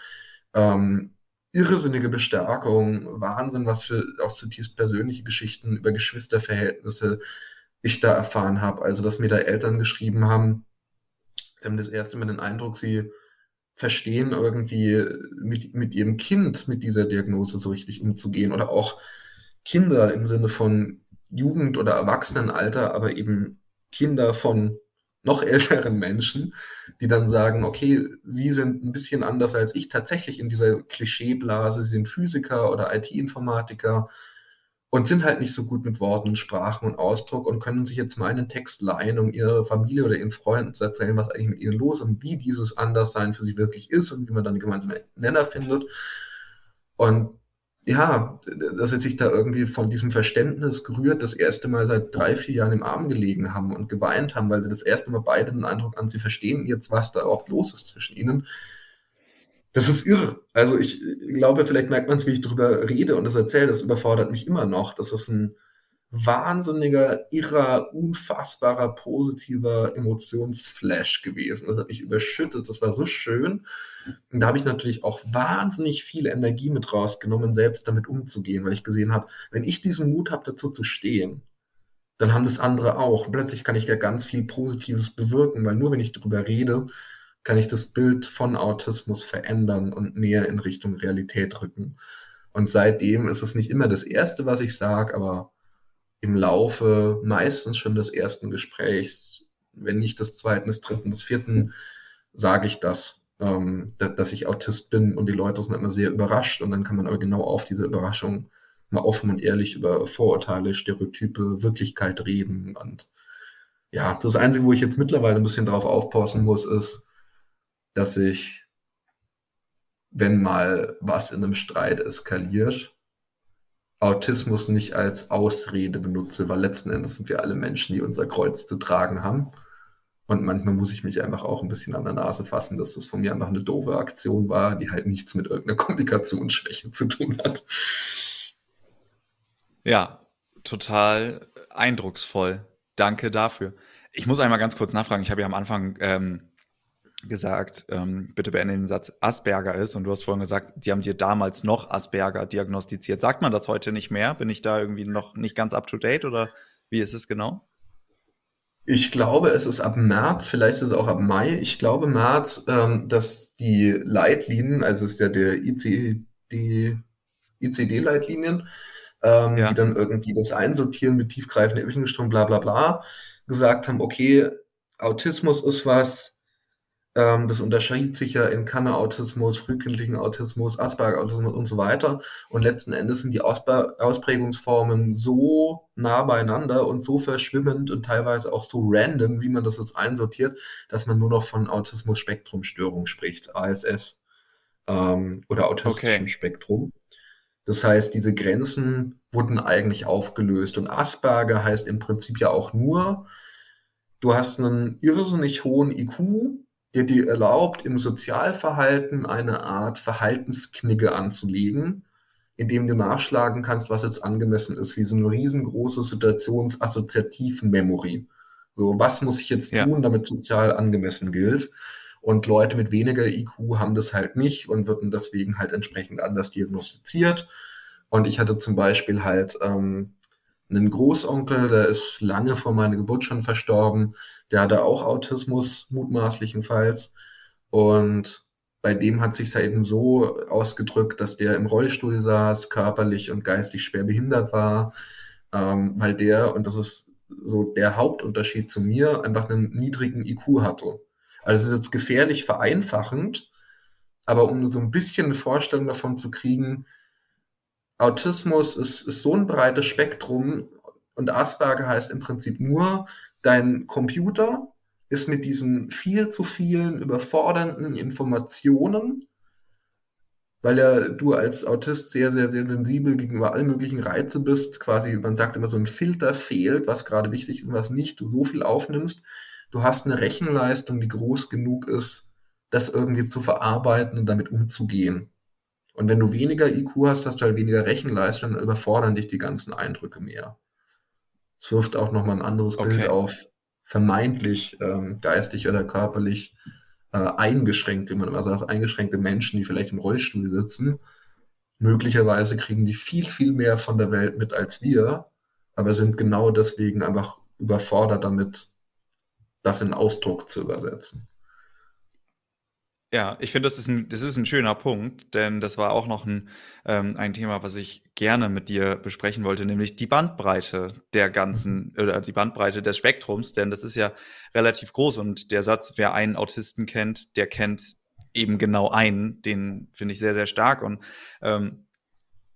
Ähm, irrsinnige Bestärkung, Wahnsinn, was für auch zutiefst persönliche Geschichten über Geschwisterverhältnisse ich da erfahren habe. Also, dass mir da Eltern geschrieben haben, sie haben das erste Mal den Eindruck, sie verstehen irgendwie mit, mit ihrem Kind mit dieser Diagnose so richtig umzugehen oder auch Kinder im Sinne von Jugend- oder Erwachsenenalter, aber eben Kinder von noch älteren Menschen, die dann sagen, okay, sie sind ein bisschen anders als ich tatsächlich in dieser Klischeeblase, sie sind Physiker oder IT-Informatiker und sind halt nicht so gut mit Worten, Sprachen und Ausdruck und können sich jetzt mal einen Text leihen, um ihre Familie oder ihren Freunden zu erzählen, was eigentlich mit ihnen los ist und wie dieses Anderssein für sie wirklich ist und wie man dann einen gemeinsamen Nenner findet. Und ja, dass sie sich da irgendwie von diesem Verständnis gerührt, das erste Mal seit drei, vier Jahren im Arm gelegen haben und geweint haben, weil sie das erste Mal beide den Eindruck an, sie verstehen jetzt, was da überhaupt los ist zwischen ihnen. Das ist irre. Also ich glaube, vielleicht merkt man es, wie ich darüber rede und das erzähle, das überfordert mich immer noch. Das ist ein wahnsinniger, irrer, unfassbarer, positiver Emotionsflash gewesen. Das hat mich überschüttet. Das war so schön. Und da habe ich natürlich auch wahnsinnig viel Energie mit rausgenommen, selbst damit umzugehen, weil ich gesehen habe, wenn ich diesen Mut habe, dazu zu stehen, dann haben das andere auch. Und plötzlich kann ich da ganz viel Positives bewirken, weil nur wenn ich darüber rede, kann ich das Bild von Autismus verändern und näher in Richtung Realität rücken. Und seitdem ist es nicht immer das Erste, was ich sage, aber im Laufe meistens schon des ersten Gesprächs, wenn nicht des zweiten, des dritten, des vierten, sage ich das, ähm, dass ich Autist bin und die Leute sind immer sehr überrascht und dann kann man aber genau auf diese Überraschung mal offen und ehrlich über Vorurteile, Stereotype, Wirklichkeit reden und ja, das Einzige, wo ich jetzt mittlerweile ein bisschen drauf aufpassen muss, ist, dass ich, wenn mal was in einem Streit eskaliert, Autismus nicht als Ausrede benutze, weil letzten Endes sind wir alle Menschen, die unser Kreuz zu tragen haben. Und manchmal muss ich mich einfach auch ein bisschen an der Nase fassen, dass das von mir einfach eine doofe Aktion war, die halt nichts mit irgendeiner Kommunikationsschwäche zu tun hat. Ja, total eindrucksvoll. Danke dafür. Ich muss einmal ganz kurz nachfragen. Ich habe ja am Anfang ähm, gesagt, ähm, bitte beende den Satz, Asperger ist. Und du hast vorhin gesagt, die haben dir damals noch Asperger diagnostiziert. Sagt man das heute nicht mehr? Bin ich da irgendwie noch nicht ganz up to date oder wie ist es genau? Ich glaube, es ist ab März, vielleicht ist es auch ab Mai. Ich glaube März, ähm, dass die Leitlinien, also es ist ja der ICD, ICD-Leitlinien, ähm, ja. die dann irgendwie das Einsortieren mit tiefgreifender Irrigungsstrom, bla bla bla, gesagt haben, okay, Autismus ist was, ähm, das unterscheidet sich ja in Kanner-Autismus, frühkindlichen Autismus, Asperger-Autismus und so weiter. Und letzten Endes sind die Ausba Ausprägungsformen so nah beieinander und so verschwimmend und teilweise auch so random, wie man das jetzt einsortiert, dass man nur noch von Autismus-Spektrum-Störung spricht, ASS ähm, oder autistischem okay. Spektrum. Das heißt, diese Grenzen wurden eigentlich aufgelöst. Und Asperger heißt im Prinzip ja auch nur, du hast einen irrsinnig hohen IQ, der dir erlaubt, im Sozialverhalten eine Art Verhaltensknigge anzulegen, indem du nachschlagen kannst, was jetzt angemessen ist, wie so eine riesengroße Situationsassoziativ-Memory. So, was muss ich jetzt tun, ja. damit sozial angemessen gilt? Und Leute mit weniger IQ haben das halt nicht und würden deswegen halt entsprechend anders diagnostiziert. Und ich hatte zum Beispiel halt ähm, einen Großonkel, der ist lange vor meiner Geburt schon verstorben, der hatte auch Autismus, mutmaßlichenfalls. Und bei dem hat sich eben so ausgedrückt, dass der im Rollstuhl saß, körperlich und geistig schwer behindert war, ähm, weil der, und das ist so der Hauptunterschied zu mir, einfach einen niedrigen IQ hatte. Also es ist jetzt gefährlich vereinfachend, aber um so ein bisschen eine Vorstellung davon zu kriegen, Autismus ist, ist so ein breites Spektrum und Asperger heißt im Prinzip nur, dein Computer ist mit diesen viel zu vielen überfordernden Informationen, weil ja du als Autist sehr, sehr, sehr sensibel gegenüber allen möglichen Reize bist, quasi, man sagt immer so ein Filter fehlt, was gerade wichtig ist und was nicht, du so viel aufnimmst, du hast eine Rechenleistung, die groß genug ist, das irgendwie zu verarbeiten und damit umzugehen. Und wenn du weniger IQ hast, hast du halt weniger Rechenleistung, dann überfordern dich die ganzen Eindrücke mehr. Es wirft auch nochmal ein anderes okay. Bild auf vermeintlich ähm, geistig oder körperlich äh, eingeschränkt, wie man immer sagt, eingeschränkte Menschen, die vielleicht im Rollstuhl sitzen. Möglicherweise kriegen die viel, viel mehr von der Welt mit als wir, aber sind genau deswegen einfach überfordert damit, das in Ausdruck zu übersetzen. Ja, ich finde, das ist ein das ist 'n schöner Punkt, denn das war auch noch ein ähm, ein Thema, was ich gerne mit dir besprechen wollte, nämlich die Bandbreite der ganzen mhm. oder die Bandbreite des Spektrums, denn das ist ja relativ groß und der Satz: „Wer einen Autisten kennt, der kennt eben genau einen“, den finde ich sehr, sehr stark und, ähm,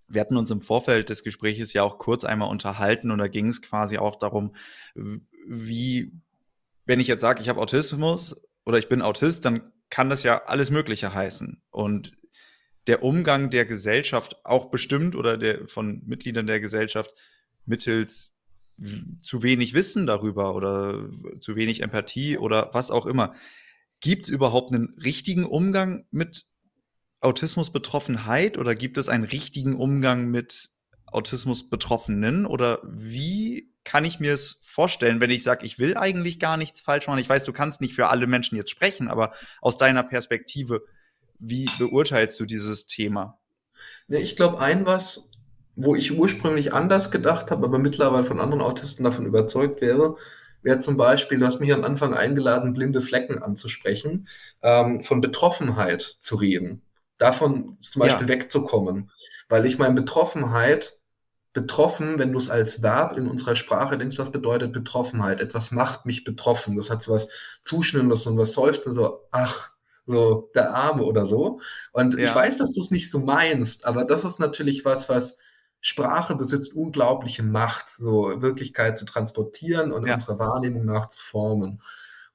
wir hatten uns im Vorfeld des Gespräches ja auch kurz einmal unterhalten und da ging es quasi auch darum, wie wenn ich jetzt sage, ich habe Autismus oder ich bin Autist, dann kann das ja alles Mögliche heißen. Und der Umgang der Gesellschaft auch bestimmt oder der von Mitgliedern der Gesellschaft mittels zu wenig Wissen darüber oder zu wenig Empathie oder was auch immer. Gibt es überhaupt einen richtigen Umgang mit Autismusbetroffenheit oder gibt es einen richtigen Umgang mit Autismusbetroffenen oder wie kann ich mir es vorstellen, wenn ich sage, ich will eigentlich gar nichts falsch machen? Ich weiß, du kannst nicht für alle Menschen jetzt sprechen, aber aus deiner Perspektive, wie beurteilst du dieses Thema? Ich glaube, ein was, wo ich ursprünglich anders gedacht habe, aber mittlerweile von anderen Autisten davon überzeugt wäre, wäre zum Beispiel, du hast mich am Anfang eingeladen, blinde Flecken anzusprechen, ähm, von Betroffenheit zu reden. Davon zum Beispiel ja. wegzukommen. Weil ich meine, Betroffenheit betroffen, wenn du es als Verb in unserer Sprache denkst, was bedeutet Betroffenheit? Etwas macht mich betroffen. Das hat so was Zuschnürendes und was Seufzen, so, ach, so der Arme oder so. Und ja. ich weiß, dass du es nicht so meinst, aber das ist natürlich was, was Sprache besitzt unglaubliche Macht, so Wirklichkeit zu transportieren und ja. unserer Wahrnehmung nach zu formen.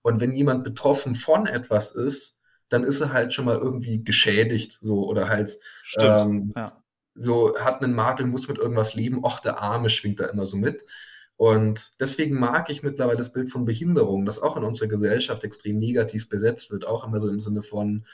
Und wenn jemand betroffen von etwas ist, dann ist er halt schon mal irgendwie geschädigt, so oder halt ähm, ja so hat einen Makel, muss mit irgendwas leben, och, der Arme schwingt da immer so mit. Und deswegen mag ich mittlerweile das Bild von Behinderung, das auch in unserer Gesellschaft extrem negativ besetzt wird, auch immer so im Sinne von,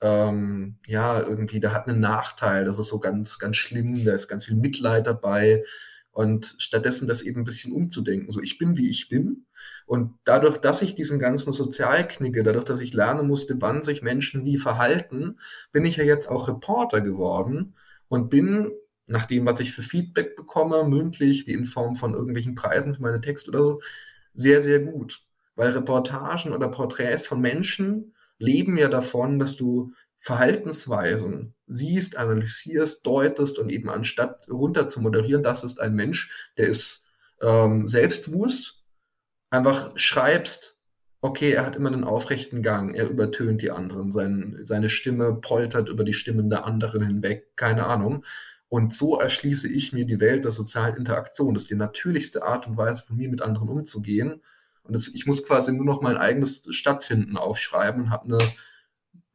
ähm, ja, irgendwie, der hat einen Nachteil, das ist so ganz, ganz schlimm, da ist ganz viel Mitleid dabei. Und stattdessen das eben ein bisschen umzudenken. So, ich bin, wie ich bin. Und dadurch, dass ich diesen ganzen Sozialknicke, dadurch, dass ich lernen musste, wann sich Menschen wie verhalten, bin ich ja jetzt auch Reporter geworden und bin nach dem, was ich für Feedback bekomme, mündlich wie in Form von irgendwelchen Preisen für meine Texte oder so, sehr, sehr gut. Weil Reportagen oder Porträts von Menschen leben ja davon, dass du Verhaltensweisen siehst, analysierst, deutest und eben anstatt runter zu moderieren, das ist ein Mensch, der ist ähm, selbstbewusst, einfach schreibst, okay, er hat immer einen aufrechten Gang, er übertönt die anderen, sein, seine Stimme poltert über die Stimmen der anderen hinweg, keine Ahnung. Und so erschließe ich mir die Welt der sozialen Interaktion. Das ist die natürlichste Art und Weise von mir mit anderen umzugehen. Und das, ich muss quasi nur noch mein eigenes Stattfinden aufschreiben und habe eine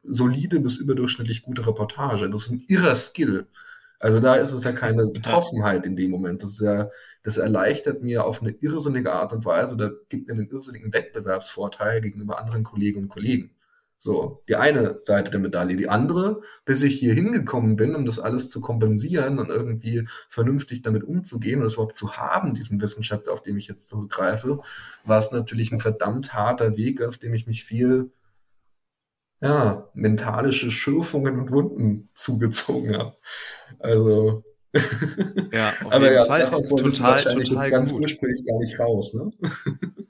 solide bis überdurchschnittlich gute Reportage. Das ist ein irrer Skill. Also da ist es ja keine Betroffenheit in dem Moment. Das, ja, das erleichtert mir auf eine irrsinnige Art und Weise oder gibt mir einen irrsinnigen Wettbewerbsvorteil gegenüber anderen Kolleginnen und Kollegen. So, die eine Seite der Medaille. Die andere, bis ich hier hingekommen bin, um das alles zu kompensieren und irgendwie vernünftig damit umzugehen und es überhaupt zu haben, diesen Wissensschatz, auf den ich jetzt zurückgreife, war es natürlich ein verdammt harter Weg, auf dem ich mich viel ja, mentalische Schürfungen und Wunden zugezogen habe. Also. Ja, auf aber jeden ja, Fall. Total, total ganz gut. ursprünglich gar nicht raus, ne?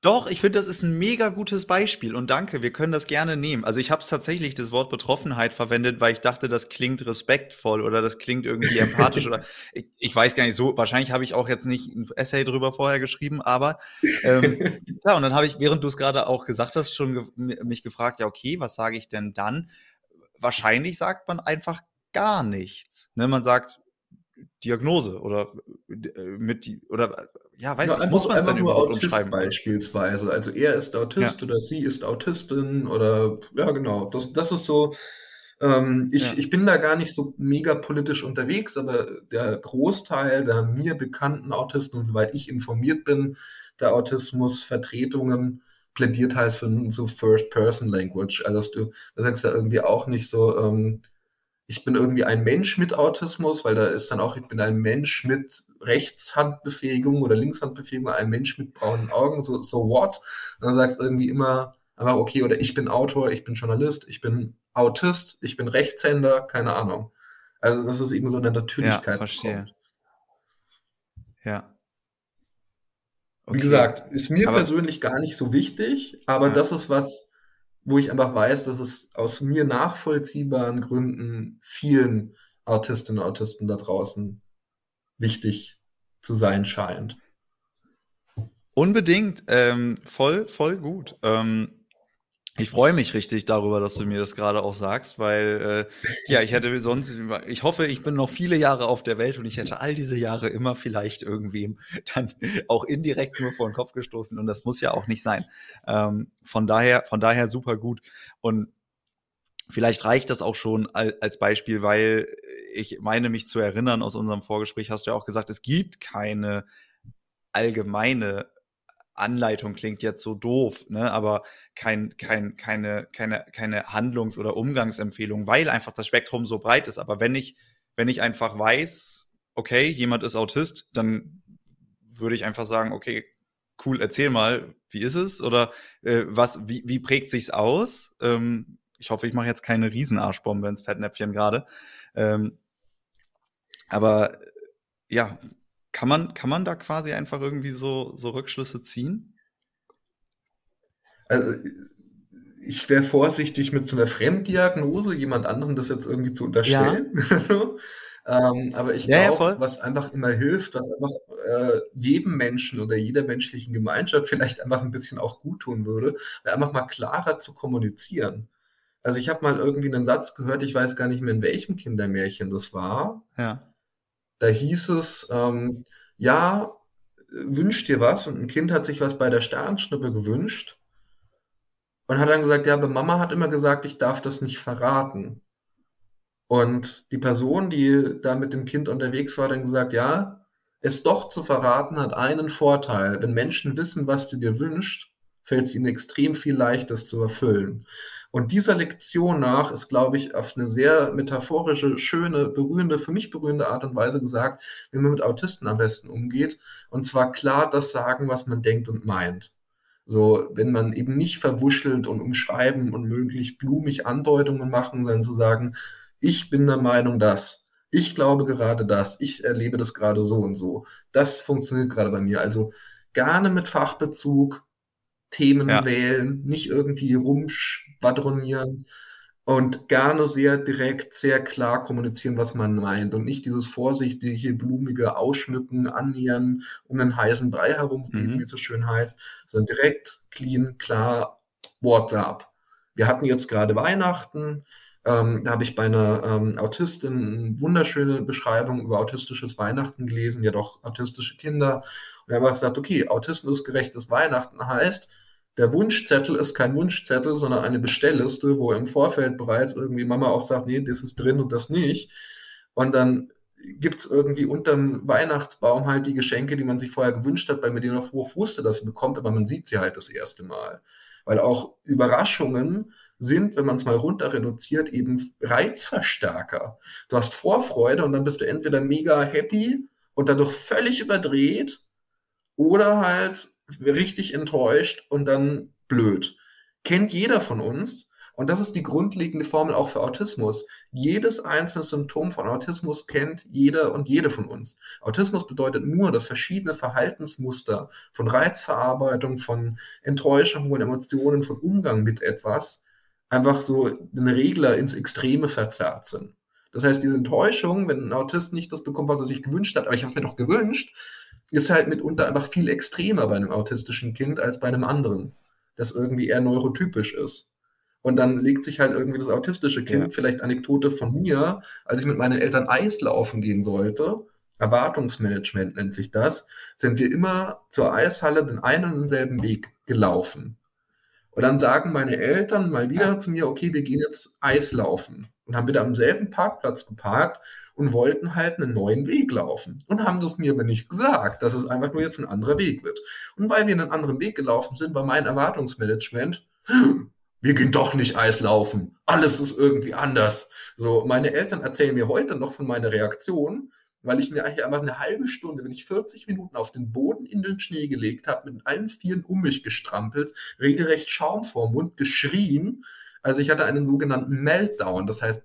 Doch, ich finde, das ist ein mega gutes Beispiel und danke, wir können das gerne nehmen. Also ich habe es tatsächlich das Wort Betroffenheit verwendet, weil ich dachte, das klingt respektvoll oder das klingt irgendwie empathisch oder ich, ich, weiß gar nicht so, wahrscheinlich habe ich auch jetzt nicht ein Essay drüber vorher geschrieben, aber ähm, ja, und dann habe ich, während du es gerade auch gesagt hast, schon ge mich gefragt, ja, okay, was sage ich denn dann? Wahrscheinlich sagt man einfach gar nichts. Ne? Man sagt, Diagnose oder äh, mit die oder ja, weiß ja, nicht, muss man es dann überhaupt Autist umschreiben? Beispielsweise. Also er ist Autist ja. oder sie ist Autistin oder ja genau. Das, das ist so. Ähm, ich, ja. ich bin da gar nicht so mega politisch unterwegs, aber der Großteil der mir bekannten Autisten und soweit ich informiert bin, der Autismusvertretungen plädiert halt für so First-Person-Language. Also dass du, da sagst du irgendwie auch nicht so, ähm, ich bin irgendwie ein Mensch mit Autismus, weil da ist dann auch, ich bin ein Mensch mit Rechtshandbefähigung oder Linkshandbefähigung, ein Mensch mit braunen Augen, so, so what? Und dann sagst du irgendwie immer einfach, okay, oder ich bin Autor, ich bin Journalist, ich bin Autist, ich bin Rechtshänder, keine Ahnung. Also, dass es eben so eine Natürlichkeit ja, verstehe. Bekommt. Ja. Okay. Wie gesagt, ist mir aber, persönlich gar nicht so wichtig, aber ja. das ist was, wo ich einfach weiß, dass es aus mir nachvollziehbaren Gründen vielen Autistinnen und Autisten da draußen wichtig zu sein scheint. Unbedingt, ähm, voll, voll gut. Ähm, ich freue mich richtig darüber, dass du mir das gerade auch sagst, weil äh, ja, ich hätte sonst, ich hoffe, ich bin noch viele Jahre auf der Welt und ich hätte all diese Jahre immer vielleicht irgendwem dann auch indirekt nur vor den Kopf gestoßen und das muss ja auch nicht sein. Ähm, von daher, von daher super gut und vielleicht reicht das auch schon als Beispiel, weil ich meine mich zu erinnern aus unserem Vorgespräch hast du ja auch gesagt, es gibt keine allgemeine Anleitung klingt jetzt so doof, ne? aber kein, kein, keine, keine, keine Handlungs- oder Umgangsempfehlung, weil einfach das Spektrum so breit ist. Aber wenn ich, wenn ich einfach weiß, okay, jemand ist Autist, dann würde ich einfach sagen, okay, cool, erzähl mal, wie ist es? Oder äh, was, wie, wie prägt sich's aus? Ähm, ich hoffe, ich mache jetzt keine Riesenarschbombe ins Fettnäpfchen gerade. Ähm, aber ja, kann man, kann man da quasi einfach irgendwie so, so Rückschlüsse ziehen? Also, ich wäre vorsichtig mit so einer Fremddiagnose, jemand anderem das jetzt irgendwie zu unterstellen. Ja. ähm, aber ich ja, glaube, ja, was einfach immer hilft, was einfach äh, jedem Menschen oder jeder menschlichen Gemeinschaft vielleicht einfach ein bisschen auch gut tun würde, wäre einfach mal klarer zu kommunizieren. Also ich habe mal irgendwie einen Satz gehört, ich weiß gar nicht mehr, in welchem Kindermärchen das war. Ja. Da hieß es, ähm, ja, wünscht dir was und ein Kind hat sich was bei der Sternschnuppe gewünscht und hat dann gesagt, ja, aber Mama hat immer gesagt, ich darf das nicht verraten. Und die Person, die da mit dem Kind unterwegs war, hat dann gesagt, ja, es doch zu verraten hat einen Vorteil. Wenn Menschen wissen, was du dir wünschst, fällt es ihnen extrem viel leichter, das zu erfüllen. Und dieser Lektion nach ist, glaube ich, auf eine sehr metaphorische, schöne, berührende, für mich berührende Art und Weise gesagt, wie man mit Autisten am besten umgeht. Und zwar klar das sagen, was man denkt und meint. So, wenn man eben nicht verwuschelt und umschreiben und möglichst blumig Andeutungen machen, sondern zu sagen, ich bin der Meinung, dass, ich glaube gerade das, ich erlebe das gerade so und so. Das funktioniert gerade bei mir. Also gerne mit Fachbezug, Themen ja. wählen, nicht irgendwie rumschwadronieren und gerne sehr direkt, sehr klar kommunizieren, was man meint und nicht dieses vorsichtige, blumige Ausschmücken, Annähern um einen heißen Brei herum, mhm. wie es so schön heißt, sondern direkt, clean, klar, WhatsApp. Wir hatten jetzt gerade Weihnachten, ähm, da habe ich bei einer ähm, Autistin eine wunderschöne Beschreibung über autistisches Weihnachten gelesen, ja doch autistische Kinder. Und er hat gesagt, okay, autismusgerechtes Weihnachten heißt, der Wunschzettel ist kein Wunschzettel, sondern eine Bestellliste, wo im Vorfeld bereits irgendwie Mama auch sagt, nee, das ist drin und das nicht. Und dann gibt es irgendwie unterm Weihnachtsbaum halt die Geschenke, die man sich vorher gewünscht hat, weil man die noch hoch wusste, dass sie bekommt, aber man sieht sie halt das erste Mal. Weil auch Überraschungen sind, wenn man es mal runter reduziert, eben Reizverstärker. Du hast Vorfreude und dann bist du entweder mega happy und dadurch völlig überdreht oder halt richtig enttäuscht und dann blöd. Kennt jeder von uns. Und das ist die grundlegende Formel auch für Autismus. Jedes einzelne Symptom von Autismus kennt jeder und jede von uns. Autismus bedeutet nur, dass verschiedene Verhaltensmuster von Reizverarbeitung, von Enttäuschung, von Emotionen, von Umgang mit etwas einfach so den Regler ins Extreme verzerrt sind. Das heißt, diese Enttäuschung, wenn ein Autist nicht das bekommt, was er sich gewünscht hat, aber ich habe mir doch gewünscht, ist halt mitunter einfach viel extremer bei einem autistischen Kind als bei einem anderen, das irgendwie eher neurotypisch ist. Und dann legt sich halt irgendwie das autistische Kind, ja. vielleicht Anekdote von mir, als ich mit meinen Eltern Eis laufen gehen sollte, Erwartungsmanagement nennt sich das, sind wir immer zur Eishalle den einen und denselben Weg gelaufen. Und dann sagen meine Eltern mal wieder zu mir, okay, wir gehen jetzt Eislaufen. Und haben wieder am selben Parkplatz geparkt und wollten halt einen neuen Weg laufen. Und haben das mir aber nicht gesagt, dass es einfach nur jetzt ein anderer Weg wird. Und weil wir einen anderen Weg gelaufen sind, war mein Erwartungsmanagement, wir gehen doch nicht Eislaufen. Alles ist irgendwie anders. So, meine Eltern erzählen mir heute noch von meiner Reaktion, weil ich mir eigentlich einfach eine halbe Stunde, wenn ich 40 Minuten auf den Boden in den Schnee gelegt habe, mit allen Vieren um mich gestrampelt, regelrecht Schaum vor Mund, geschrien. Also ich hatte einen sogenannten Meltdown. Das heißt,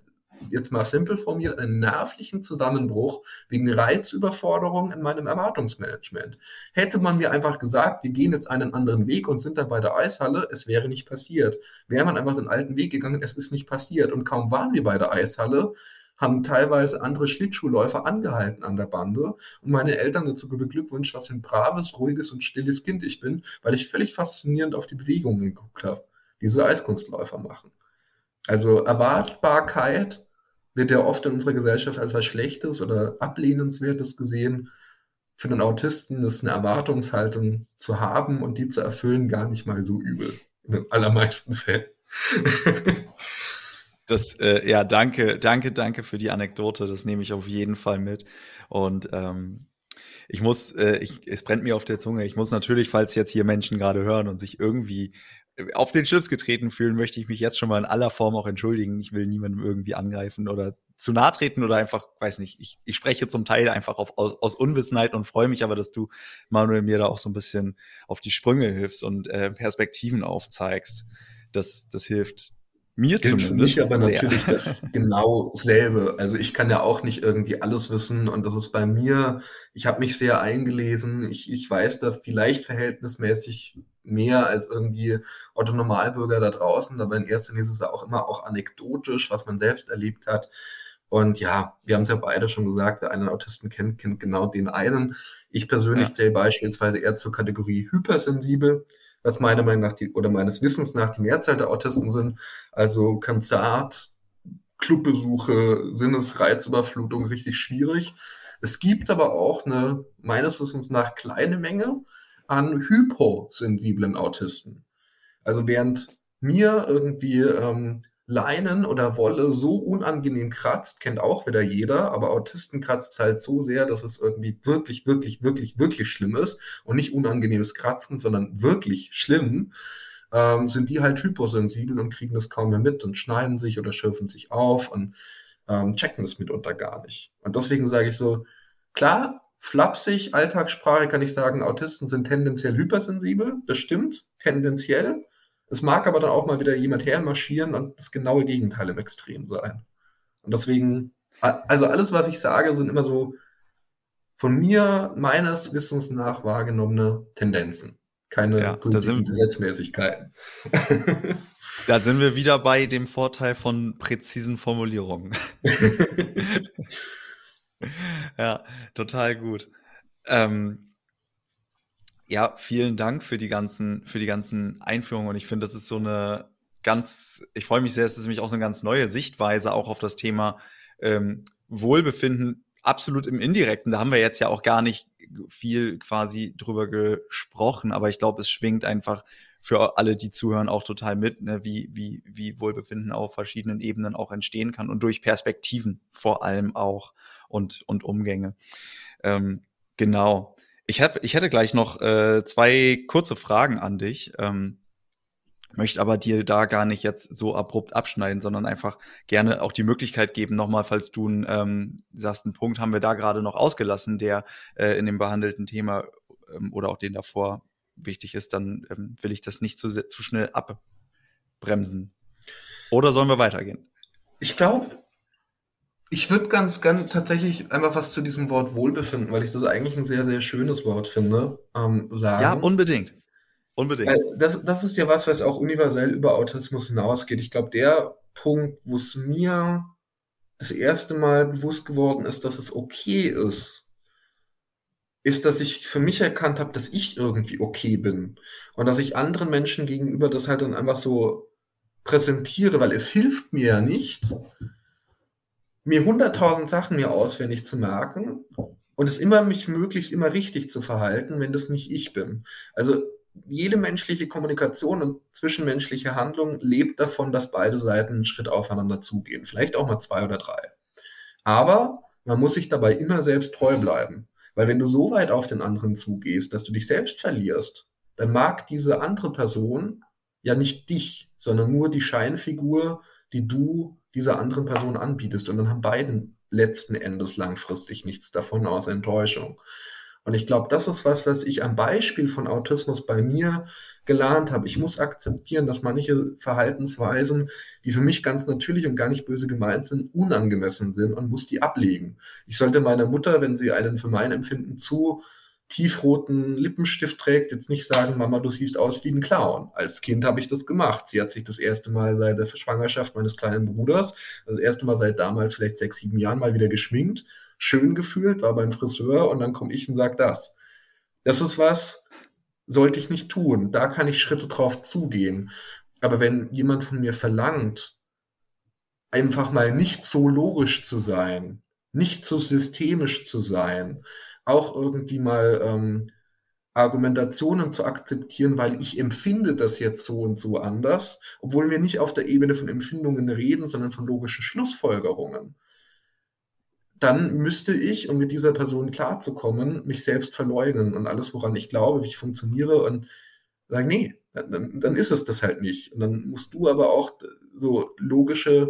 jetzt mal simpel formuliert, einen nervlichen Zusammenbruch wegen Reizüberforderung in meinem Erwartungsmanagement. Hätte man mir einfach gesagt, wir gehen jetzt einen anderen Weg und sind dann bei der Eishalle, es wäre nicht passiert. Wäre man einfach den alten Weg gegangen, es ist nicht passiert. Und kaum waren wir bei der Eishalle, haben teilweise andere Schlittschuhläufer angehalten an der Bande und meine Eltern dazu beglückwünscht, was ein braves, ruhiges und stilles Kind ich bin, weil ich völlig faszinierend auf die Bewegungen geguckt habe, die diese Eiskunstläufer machen. Also Erwartbarkeit wird ja oft in unserer Gesellschaft als was Schlechtes oder Ablehnenswertes gesehen. Für den Autisten ist eine Erwartungshaltung zu haben und die zu erfüllen gar nicht mal so übel. In den allermeisten Fällen. Das, äh, ja, danke, danke, danke für die Anekdote. Das nehme ich auf jeden Fall mit. Und ähm, ich muss, äh, ich, es brennt mir auf der Zunge. Ich muss natürlich, falls jetzt hier Menschen gerade hören und sich irgendwie auf den Schlips getreten fühlen, möchte ich mich jetzt schon mal in aller Form auch entschuldigen. Ich will niemandem irgendwie angreifen oder zu nahe treten oder einfach, weiß nicht, ich, ich spreche zum Teil einfach auf, aus, aus Unwissenheit und freue mich aber, dass du, Manuel, mir da auch so ein bisschen auf die Sprünge hilfst und äh, Perspektiven aufzeigst. Das, das hilft mir Gilt zumindest. Für mich aber sehr. natürlich das genau selbe. Also ich kann ja auch nicht irgendwie alles wissen und das ist bei mir, ich habe mich sehr eingelesen. Ich, ich weiß da vielleicht verhältnismäßig mehr als irgendwie Otto Normalbürger da draußen, aber in erster Linie ist es auch immer auch anekdotisch, was man selbst erlebt hat. Und ja, wir haben es ja beide schon gesagt, wer einen Autisten kennt, kennt genau den einen. Ich persönlich ja. zähle beispielsweise eher zur Kategorie hypersensibel was meiner Meinung nach die, oder meines Wissens nach die Mehrzahl der Autisten sind. Also Konzert, Clubbesuche, Sinnesreizüberflutung richtig schwierig. Es gibt aber auch eine meines Wissens nach kleine Menge an hyposensiblen Autisten. Also während mir irgendwie ähm, Leinen oder Wolle so unangenehm kratzt, kennt auch wieder jeder, aber Autisten kratzt halt so sehr, dass es irgendwie wirklich, wirklich, wirklich, wirklich schlimm ist und nicht unangenehmes Kratzen, sondern wirklich schlimm, ähm, sind die halt hyposensibel und kriegen das kaum mehr mit und schneiden sich oder schürfen sich auf und ähm, checken es mitunter gar nicht. Und deswegen sage ich so, klar, flapsig, Alltagssprache kann ich sagen, Autisten sind tendenziell hypersensibel, das stimmt, tendenziell. Es mag aber dann auch mal wieder jemand hermarschieren und das genaue Gegenteil im Extrem sein. Und deswegen, also alles, was ich sage, sind immer so von mir, meines Wissens nach wahrgenommene Tendenzen. Keine ja, Gesetzmäßigkeiten. Da sind wir wieder bei dem Vorteil von präzisen Formulierungen. ja, total gut. Ähm, ja, vielen Dank für die ganzen, für die ganzen Einführungen. Und ich finde, das ist so eine ganz, ich freue mich sehr, es ist nämlich auch so eine ganz neue Sichtweise auch auf das Thema ähm, Wohlbefinden, absolut im Indirekten. Da haben wir jetzt ja auch gar nicht viel quasi drüber gesprochen, aber ich glaube, es schwingt einfach für alle, die zuhören, auch total mit, ne, wie, wie, wie Wohlbefinden auf verschiedenen Ebenen auch entstehen kann und durch Perspektiven vor allem auch und, und Umgänge. Ähm, genau. Ich, hab, ich hätte gleich noch äh, zwei kurze Fragen an dich. Ähm, möchte aber dir da gar nicht jetzt so abrupt abschneiden, sondern einfach gerne auch die Möglichkeit geben, nochmal, falls du ähm, sagst, einen Punkt haben wir da gerade noch ausgelassen, der äh, in dem behandelten Thema ähm, oder auch den davor wichtig ist, dann ähm, will ich das nicht zu, zu schnell abbremsen. Oder sollen wir weitergehen? Ich glaube, ich würde ganz, ganz tatsächlich einfach was zu diesem Wort Wohlbefinden, weil ich das eigentlich ein sehr, sehr schönes Wort finde, ähm, sagen. Ja, unbedingt. Unbedingt. Weil das, das ist ja was, was auch universell über Autismus hinausgeht. Ich glaube, der Punkt, wo es mir das erste Mal bewusst geworden ist, dass es okay ist, ist, dass ich für mich erkannt habe, dass ich irgendwie okay bin. Und dass ich anderen Menschen gegenüber das halt dann einfach so präsentiere, weil es hilft mir ja nicht, mir hunderttausend Sachen mir auswendig zu merken und es immer mich möglichst immer richtig zu verhalten, wenn das nicht ich bin. Also jede menschliche Kommunikation und zwischenmenschliche Handlung lebt davon, dass beide Seiten einen Schritt aufeinander zugehen. Vielleicht auch mal zwei oder drei. Aber man muss sich dabei immer selbst treu bleiben. Weil wenn du so weit auf den anderen zugehst, dass du dich selbst verlierst, dann mag diese andere Person ja nicht dich, sondern nur die Scheinfigur, die du dieser anderen Person anbietest. Und dann haben beiden letzten Endes langfristig nichts davon außer Enttäuschung. Und ich glaube, das ist was, was ich am Beispiel von Autismus bei mir gelernt habe. Ich muss akzeptieren, dass manche Verhaltensweisen, die für mich ganz natürlich und gar nicht böse gemeint sind, unangemessen sind und muss die ablegen. Ich sollte meiner Mutter, wenn sie einen für mein Empfinden zu tiefroten Lippenstift trägt, jetzt nicht sagen, Mama, du siehst aus wie ein Clown. Als Kind habe ich das gemacht. Sie hat sich das erste Mal seit der Schwangerschaft meines kleinen Bruders, das erste Mal seit damals vielleicht sechs, sieben Jahren mal wieder geschminkt, schön gefühlt, war beim Friseur und dann komme ich und sage das. Das ist was, sollte ich nicht tun. Da kann ich Schritte drauf zugehen. Aber wenn jemand von mir verlangt, einfach mal nicht so logisch zu sein, nicht so systemisch zu sein, auch irgendwie mal ähm, Argumentationen zu akzeptieren, weil ich empfinde das jetzt so und so anders, obwohl wir nicht auf der Ebene von Empfindungen reden, sondern von logischen Schlussfolgerungen. Dann müsste ich, um mit dieser Person klarzukommen, mich selbst verleugnen und alles, woran ich glaube, wie ich funktioniere und sagen, nee, dann, dann ist es das halt nicht. Und dann musst du aber auch so logische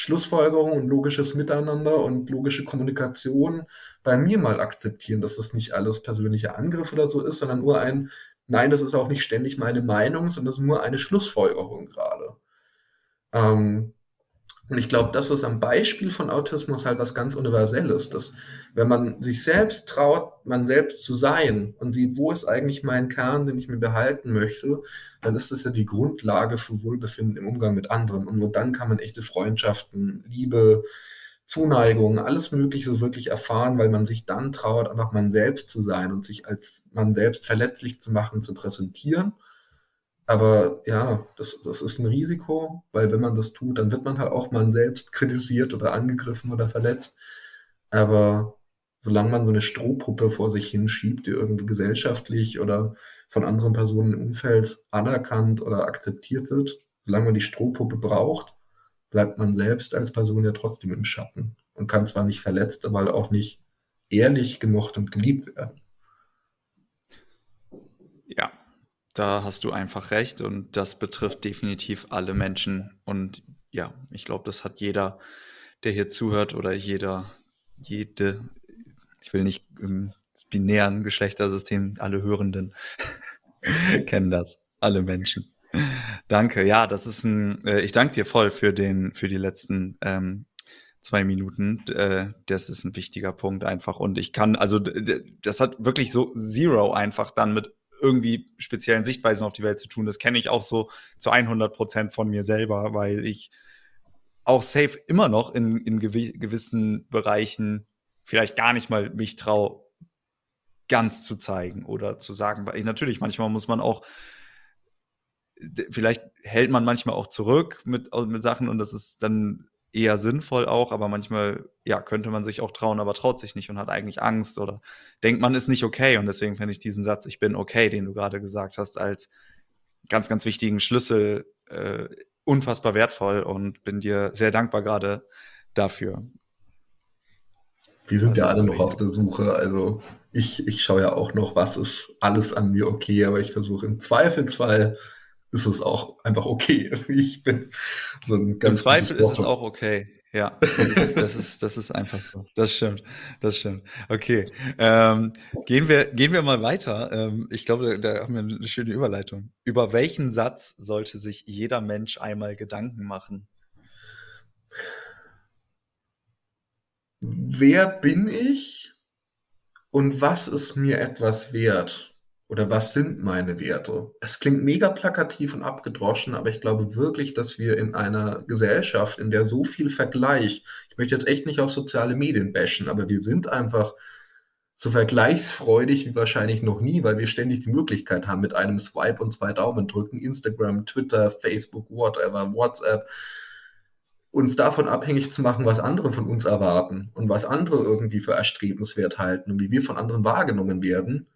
Schlussfolgerungen und logisches Miteinander und logische Kommunikation bei mir mal akzeptieren, dass das nicht alles persönlicher Angriff oder so ist, sondern nur ein, nein, das ist auch nicht ständig meine Meinung, sondern das ist nur eine Schlussfolgerung gerade. Ähm, und ich glaube, das ist am Beispiel von Autismus halt was ganz Universelles, dass wenn man sich selbst traut, man selbst zu sein und sieht, wo ist eigentlich mein Kern, den ich mir behalten möchte, dann ist das ja die Grundlage für Wohlbefinden im Umgang mit anderen. Und nur dann kann man echte Freundschaften, Liebe, Zuneigung, alles Mögliche so wirklich erfahren, weil man sich dann traut, einfach man selbst zu sein und sich als man selbst verletzlich zu machen, zu präsentieren. Aber ja, das, das ist ein Risiko, weil wenn man das tut, dann wird man halt auch mal selbst kritisiert oder angegriffen oder verletzt. Aber solange man so eine Strohpuppe vor sich hinschiebt, die irgendwie gesellschaftlich oder von anderen Personen im Umfeld anerkannt oder akzeptiert wird, solange man die Strohpuppe braucht, bleibt man selbst als Person ja trotzdem im Schatten und kann zwar nicht verletzt, aber halt auch nicht ehrlich gemocht und geliebt werden. Ja, da hast du einfach recht und das betrifft definitiv alle Menschen und ja, ich glaube, das hat jeder, der hier zuhört oder jeder, jede, ich will nicht im binären Geschlechtersystem, alle Hörenden kennen das, alle Menschen. Danke, ja, das ist ein, äh, ich danke dir voll für den, für die letzten ähm, zwei Minuten. Äh, das ist ein wichtiger Punkt einfach. Und ich kann, also das hat wirklich so Zero einfach dann mit irgendwie speziellen Sichtweisen auf die Welt zu tun. Das kenne ich auch so zu 100 Prozent von mir selber, weil ich auch safe immer noch in, in gewi gewissen Bereichen vielleicht gar nicht mal mich traue, ganz zu zeigen oder zu sagen. Weil ich natürlich, manchmal muss man auch vielleicht hält man manchmal auch zurück mit, mit Sachen und das ist dann eher sinnvoll auch, aber manchmal, ja, könnte man sich auch trauen, aber traut sich nicht und hat eigentlich Angst oder denkt, man ist nicht okay. Und deswegen finde ich diesen Satz, ich bin okay, den du gerade gesagt hast, als ganz, ganz wichtigen Schlüssel äh, unfassbar wertvoll und bin dir sehr dankbar gerade dafür. Wir sind also, ja alle noch auf der Suche. Also ich, ich schaue ja auch noch, was ist alles an mir okay, aber ich versuche im Zweifelsfall ist es auch einfach okay, wie ich bin. So Im Zweifel ist es auch okay. Ja, das ist, das ist, das ist einfach so. Das stimmt. Das stimmt. Okay. Ähm, gehen, wir, gehen wir mal weiter. Ähm, ich glaube, da, da haben wir eine schöne Überleitung. Über welchen Satz sollte sich jeder Mensch einmal Gedanken machen? Wer bin ich und was ist mir etwas wert? Oder was sind meine Werte? Es klingt mega plakativ und abgedroschen, aber ich glaube wirklich, dass wir in einer Gesellschaft, in der so viel Vergleich, ich möchte jetzt echt nicht auf soziale Medien bashen, aber wir sind einfach so vergleichsfreudig wie wahrscheinlich noch nie, weil wir ständig die Möglichkeit haben, mit einem Swipe und zwei Daumen drücken, Instagram, Twitter, Facebook, whatever, WhatsApp, uns davon abhängig zu machen, was andere von uns erwarten und was andere irgendwie für erstrebenswert halten und wie wir von anderen wahrgenommen werden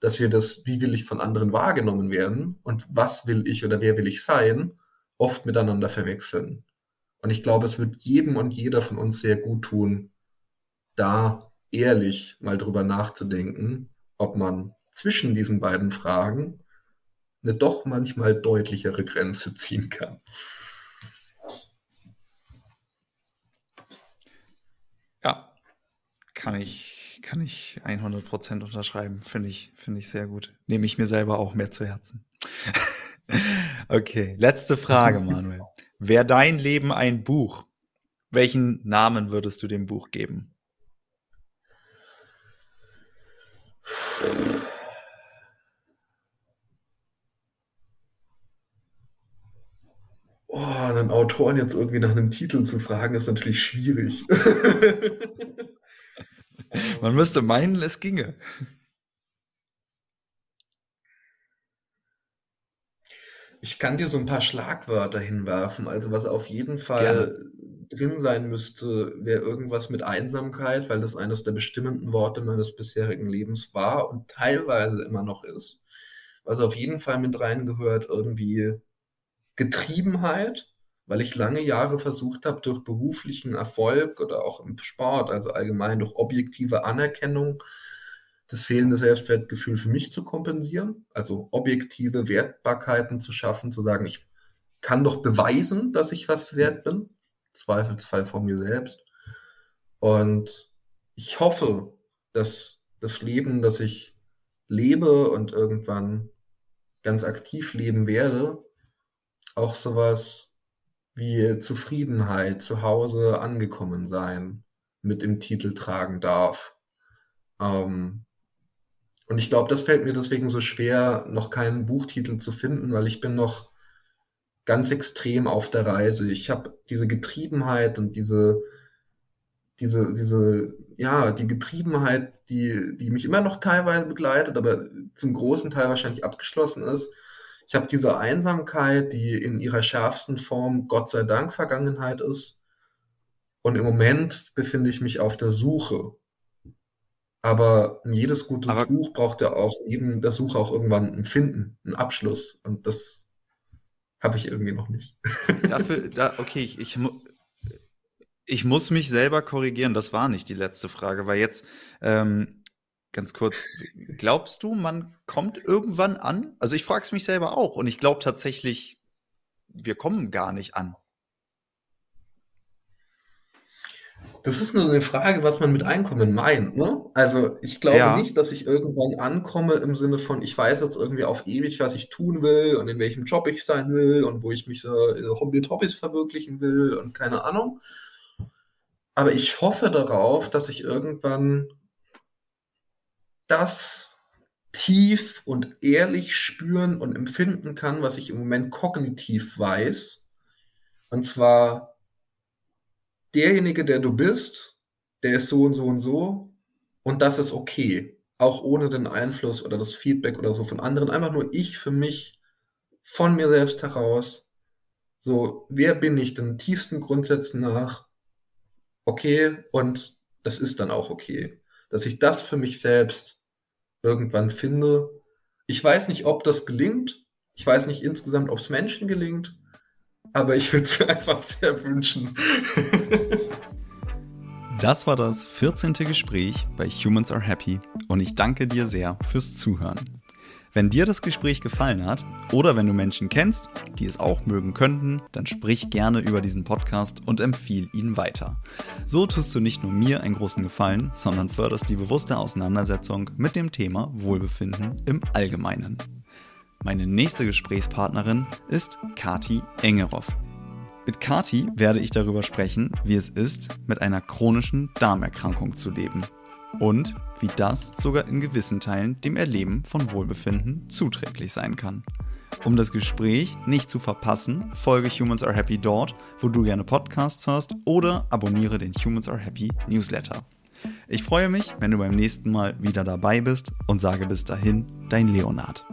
dass wir das, wie will ich von anderen wahrgenommen werden und was will ich oder wer will ich sein, oft miteinander verwechseln. Und ich glaube, es wird jedem und jeder von uns sehr gut tun, da ehrlich mal drüber nachzudenken, ob man zwischen diesen beiden Fragen eine doch manchmal deutlichere Grenze ziehen kann. Ja, kann ich, kann ich 100% unterschreiben. Finde ich, finde ich sehr gut. Nehme ich mir selber auch mehr zu Herzen. okay, letzte Frage, Manuel. Wäre dein Leben ein Buch? Welchen Namen würdest du dem Buch geben? Oh, einen Autoren jetzt irgendwie nach einem Titel zu fragen, ist natürlich schwierig. Man müsste meinen, es ginge. Ich kann dir so ein paar Schlagwörter hinwerfen. Also was auf jeden Fall Gerne. drin sein müsste, wäre irgendwas mit Einsamkeit, weil das eines der bestimmenden Worte meines bisherigen Lebens war und teilweise immer noch ist. Was auf jeden Fall mit reingehört, irgendwie Getriebenheit, weil ich lange Jahre versucht habe, durch beruflichen Erfolg oder auch im Sport, also allgemein durch objektive Anerkennung, das fehlende Selbstwertgefühl für mich zu kompensieren, also objektive Wertbarkeiten zu schaffen, zu sagen, ich kann doch beweisen, dass ich was wert bin, Zweifelsfall von mir selbst. Und ich hoffe, dass das Leben, das ich lebe und irgendwann ganz aktiv leben werde, auch sowas wie Zufriedenheit, zu Hause angekommen sein mit dem Titel tragen darf. Ähm, und ich glaube, das fällt mir deswegen so schwer, noch keinen Buchtitel zu finden, weil ich bin noch ganz extrem auf der Reise. Ich habe diese Getriebenheit und diese, diese, diese, ja, die Getriebenheit, die, die mich immer noch teilweise begleitet, aber zum großen Teil wahrscheinlich abgeschlossen ist, ich habe diese Einsamkeit, die in ihrer schärfsten Form Gott sei Dank Vergangenheit ist. Und im Moment befinde ich mich auf der Suche. Aber jedes gute Aber Buch braucht ja auch eben der Suche auch irgendwann ein Finden, einen Abschluss. Und das habe ich irgendwie noch nicht. Dafür, da, okay, ich, ich, ich muss mich selber korrigieren. Das war nicht die letzte Frage, weil jetzt ähm, Ganz kurz, glaubst du, man kommt irgendwann an? Also ich frage es mich selber auch und ich glaube tatsächlich, wir kommen gar nicht an. Das ist nur eine Frage, was man mit Einkommen meint. Ne? Also ich glaube ja. nicht, dass ich irgendwann ankomme im Sinne von, ich weiß jetzt irgendwie auf ewig, was ich tun will und in welchem Job ich sein will und wo ich mich so mit Hobbys verwirklichen will und keine Ahnung. Aber ich hoffe darauf, dass ich irgendwann das tief und ehrlich spüren und empfinden kann, was ich im Moment kognitiv weiß. Und zwar derjenige, der du bist, der ist so und so und so und das ist okay. Auch ohne den Einfluss oder das Feedback oder so von anderen. Einfach nur ich für mich, von mir selbst heraus. So, wer bin ich den tiefsten Grundsätzen nach? Okay, und das ist dann auch okay. Dass ich das für mich selbst irgendwann finde. Ich weiß nicht, ob das gelingt. Ich weiß nicht insgesamt, ob es Menschen gelingt. Aber ich würde es mir einfach sehr wünschen. Das war das 14. Gespräch bei Humans Are Happy und ich danke dir sehr fürs Zuhören. Wenn dir das Gespräch gefallen hat oder wenn du Menschen kennst, die es auch mögen könnten, dann sprich gerne über diesen Podcast und empfiehl ihn weiter. So tust du nicht nur mir einen großen Gefallen, sondern förderst die bewusste Auseinandersetzung mit dem Thema Wohlbefinden im Allgemeinen. Meine nächste Gesprächspartnerin ist Kati Engeroff. Mit Kati werde ich darüber sprechen, wie es ist, mit einer chronischen Darmerkrankung zu leben und wie das sogar in gewissen Teilen dem Erleben von Wohlbefinden zuträglich sein kann. Um das Gespräch nicht zu verpassen, folge Humans Are Happy dort, wo du gerne Podcasts hörst oder abonniere den Humans Are Happy Newsletter. Ich freue mich, wenn du beim nächsten Mal wieder dabei bist und sage bis dahin, dein Leonard.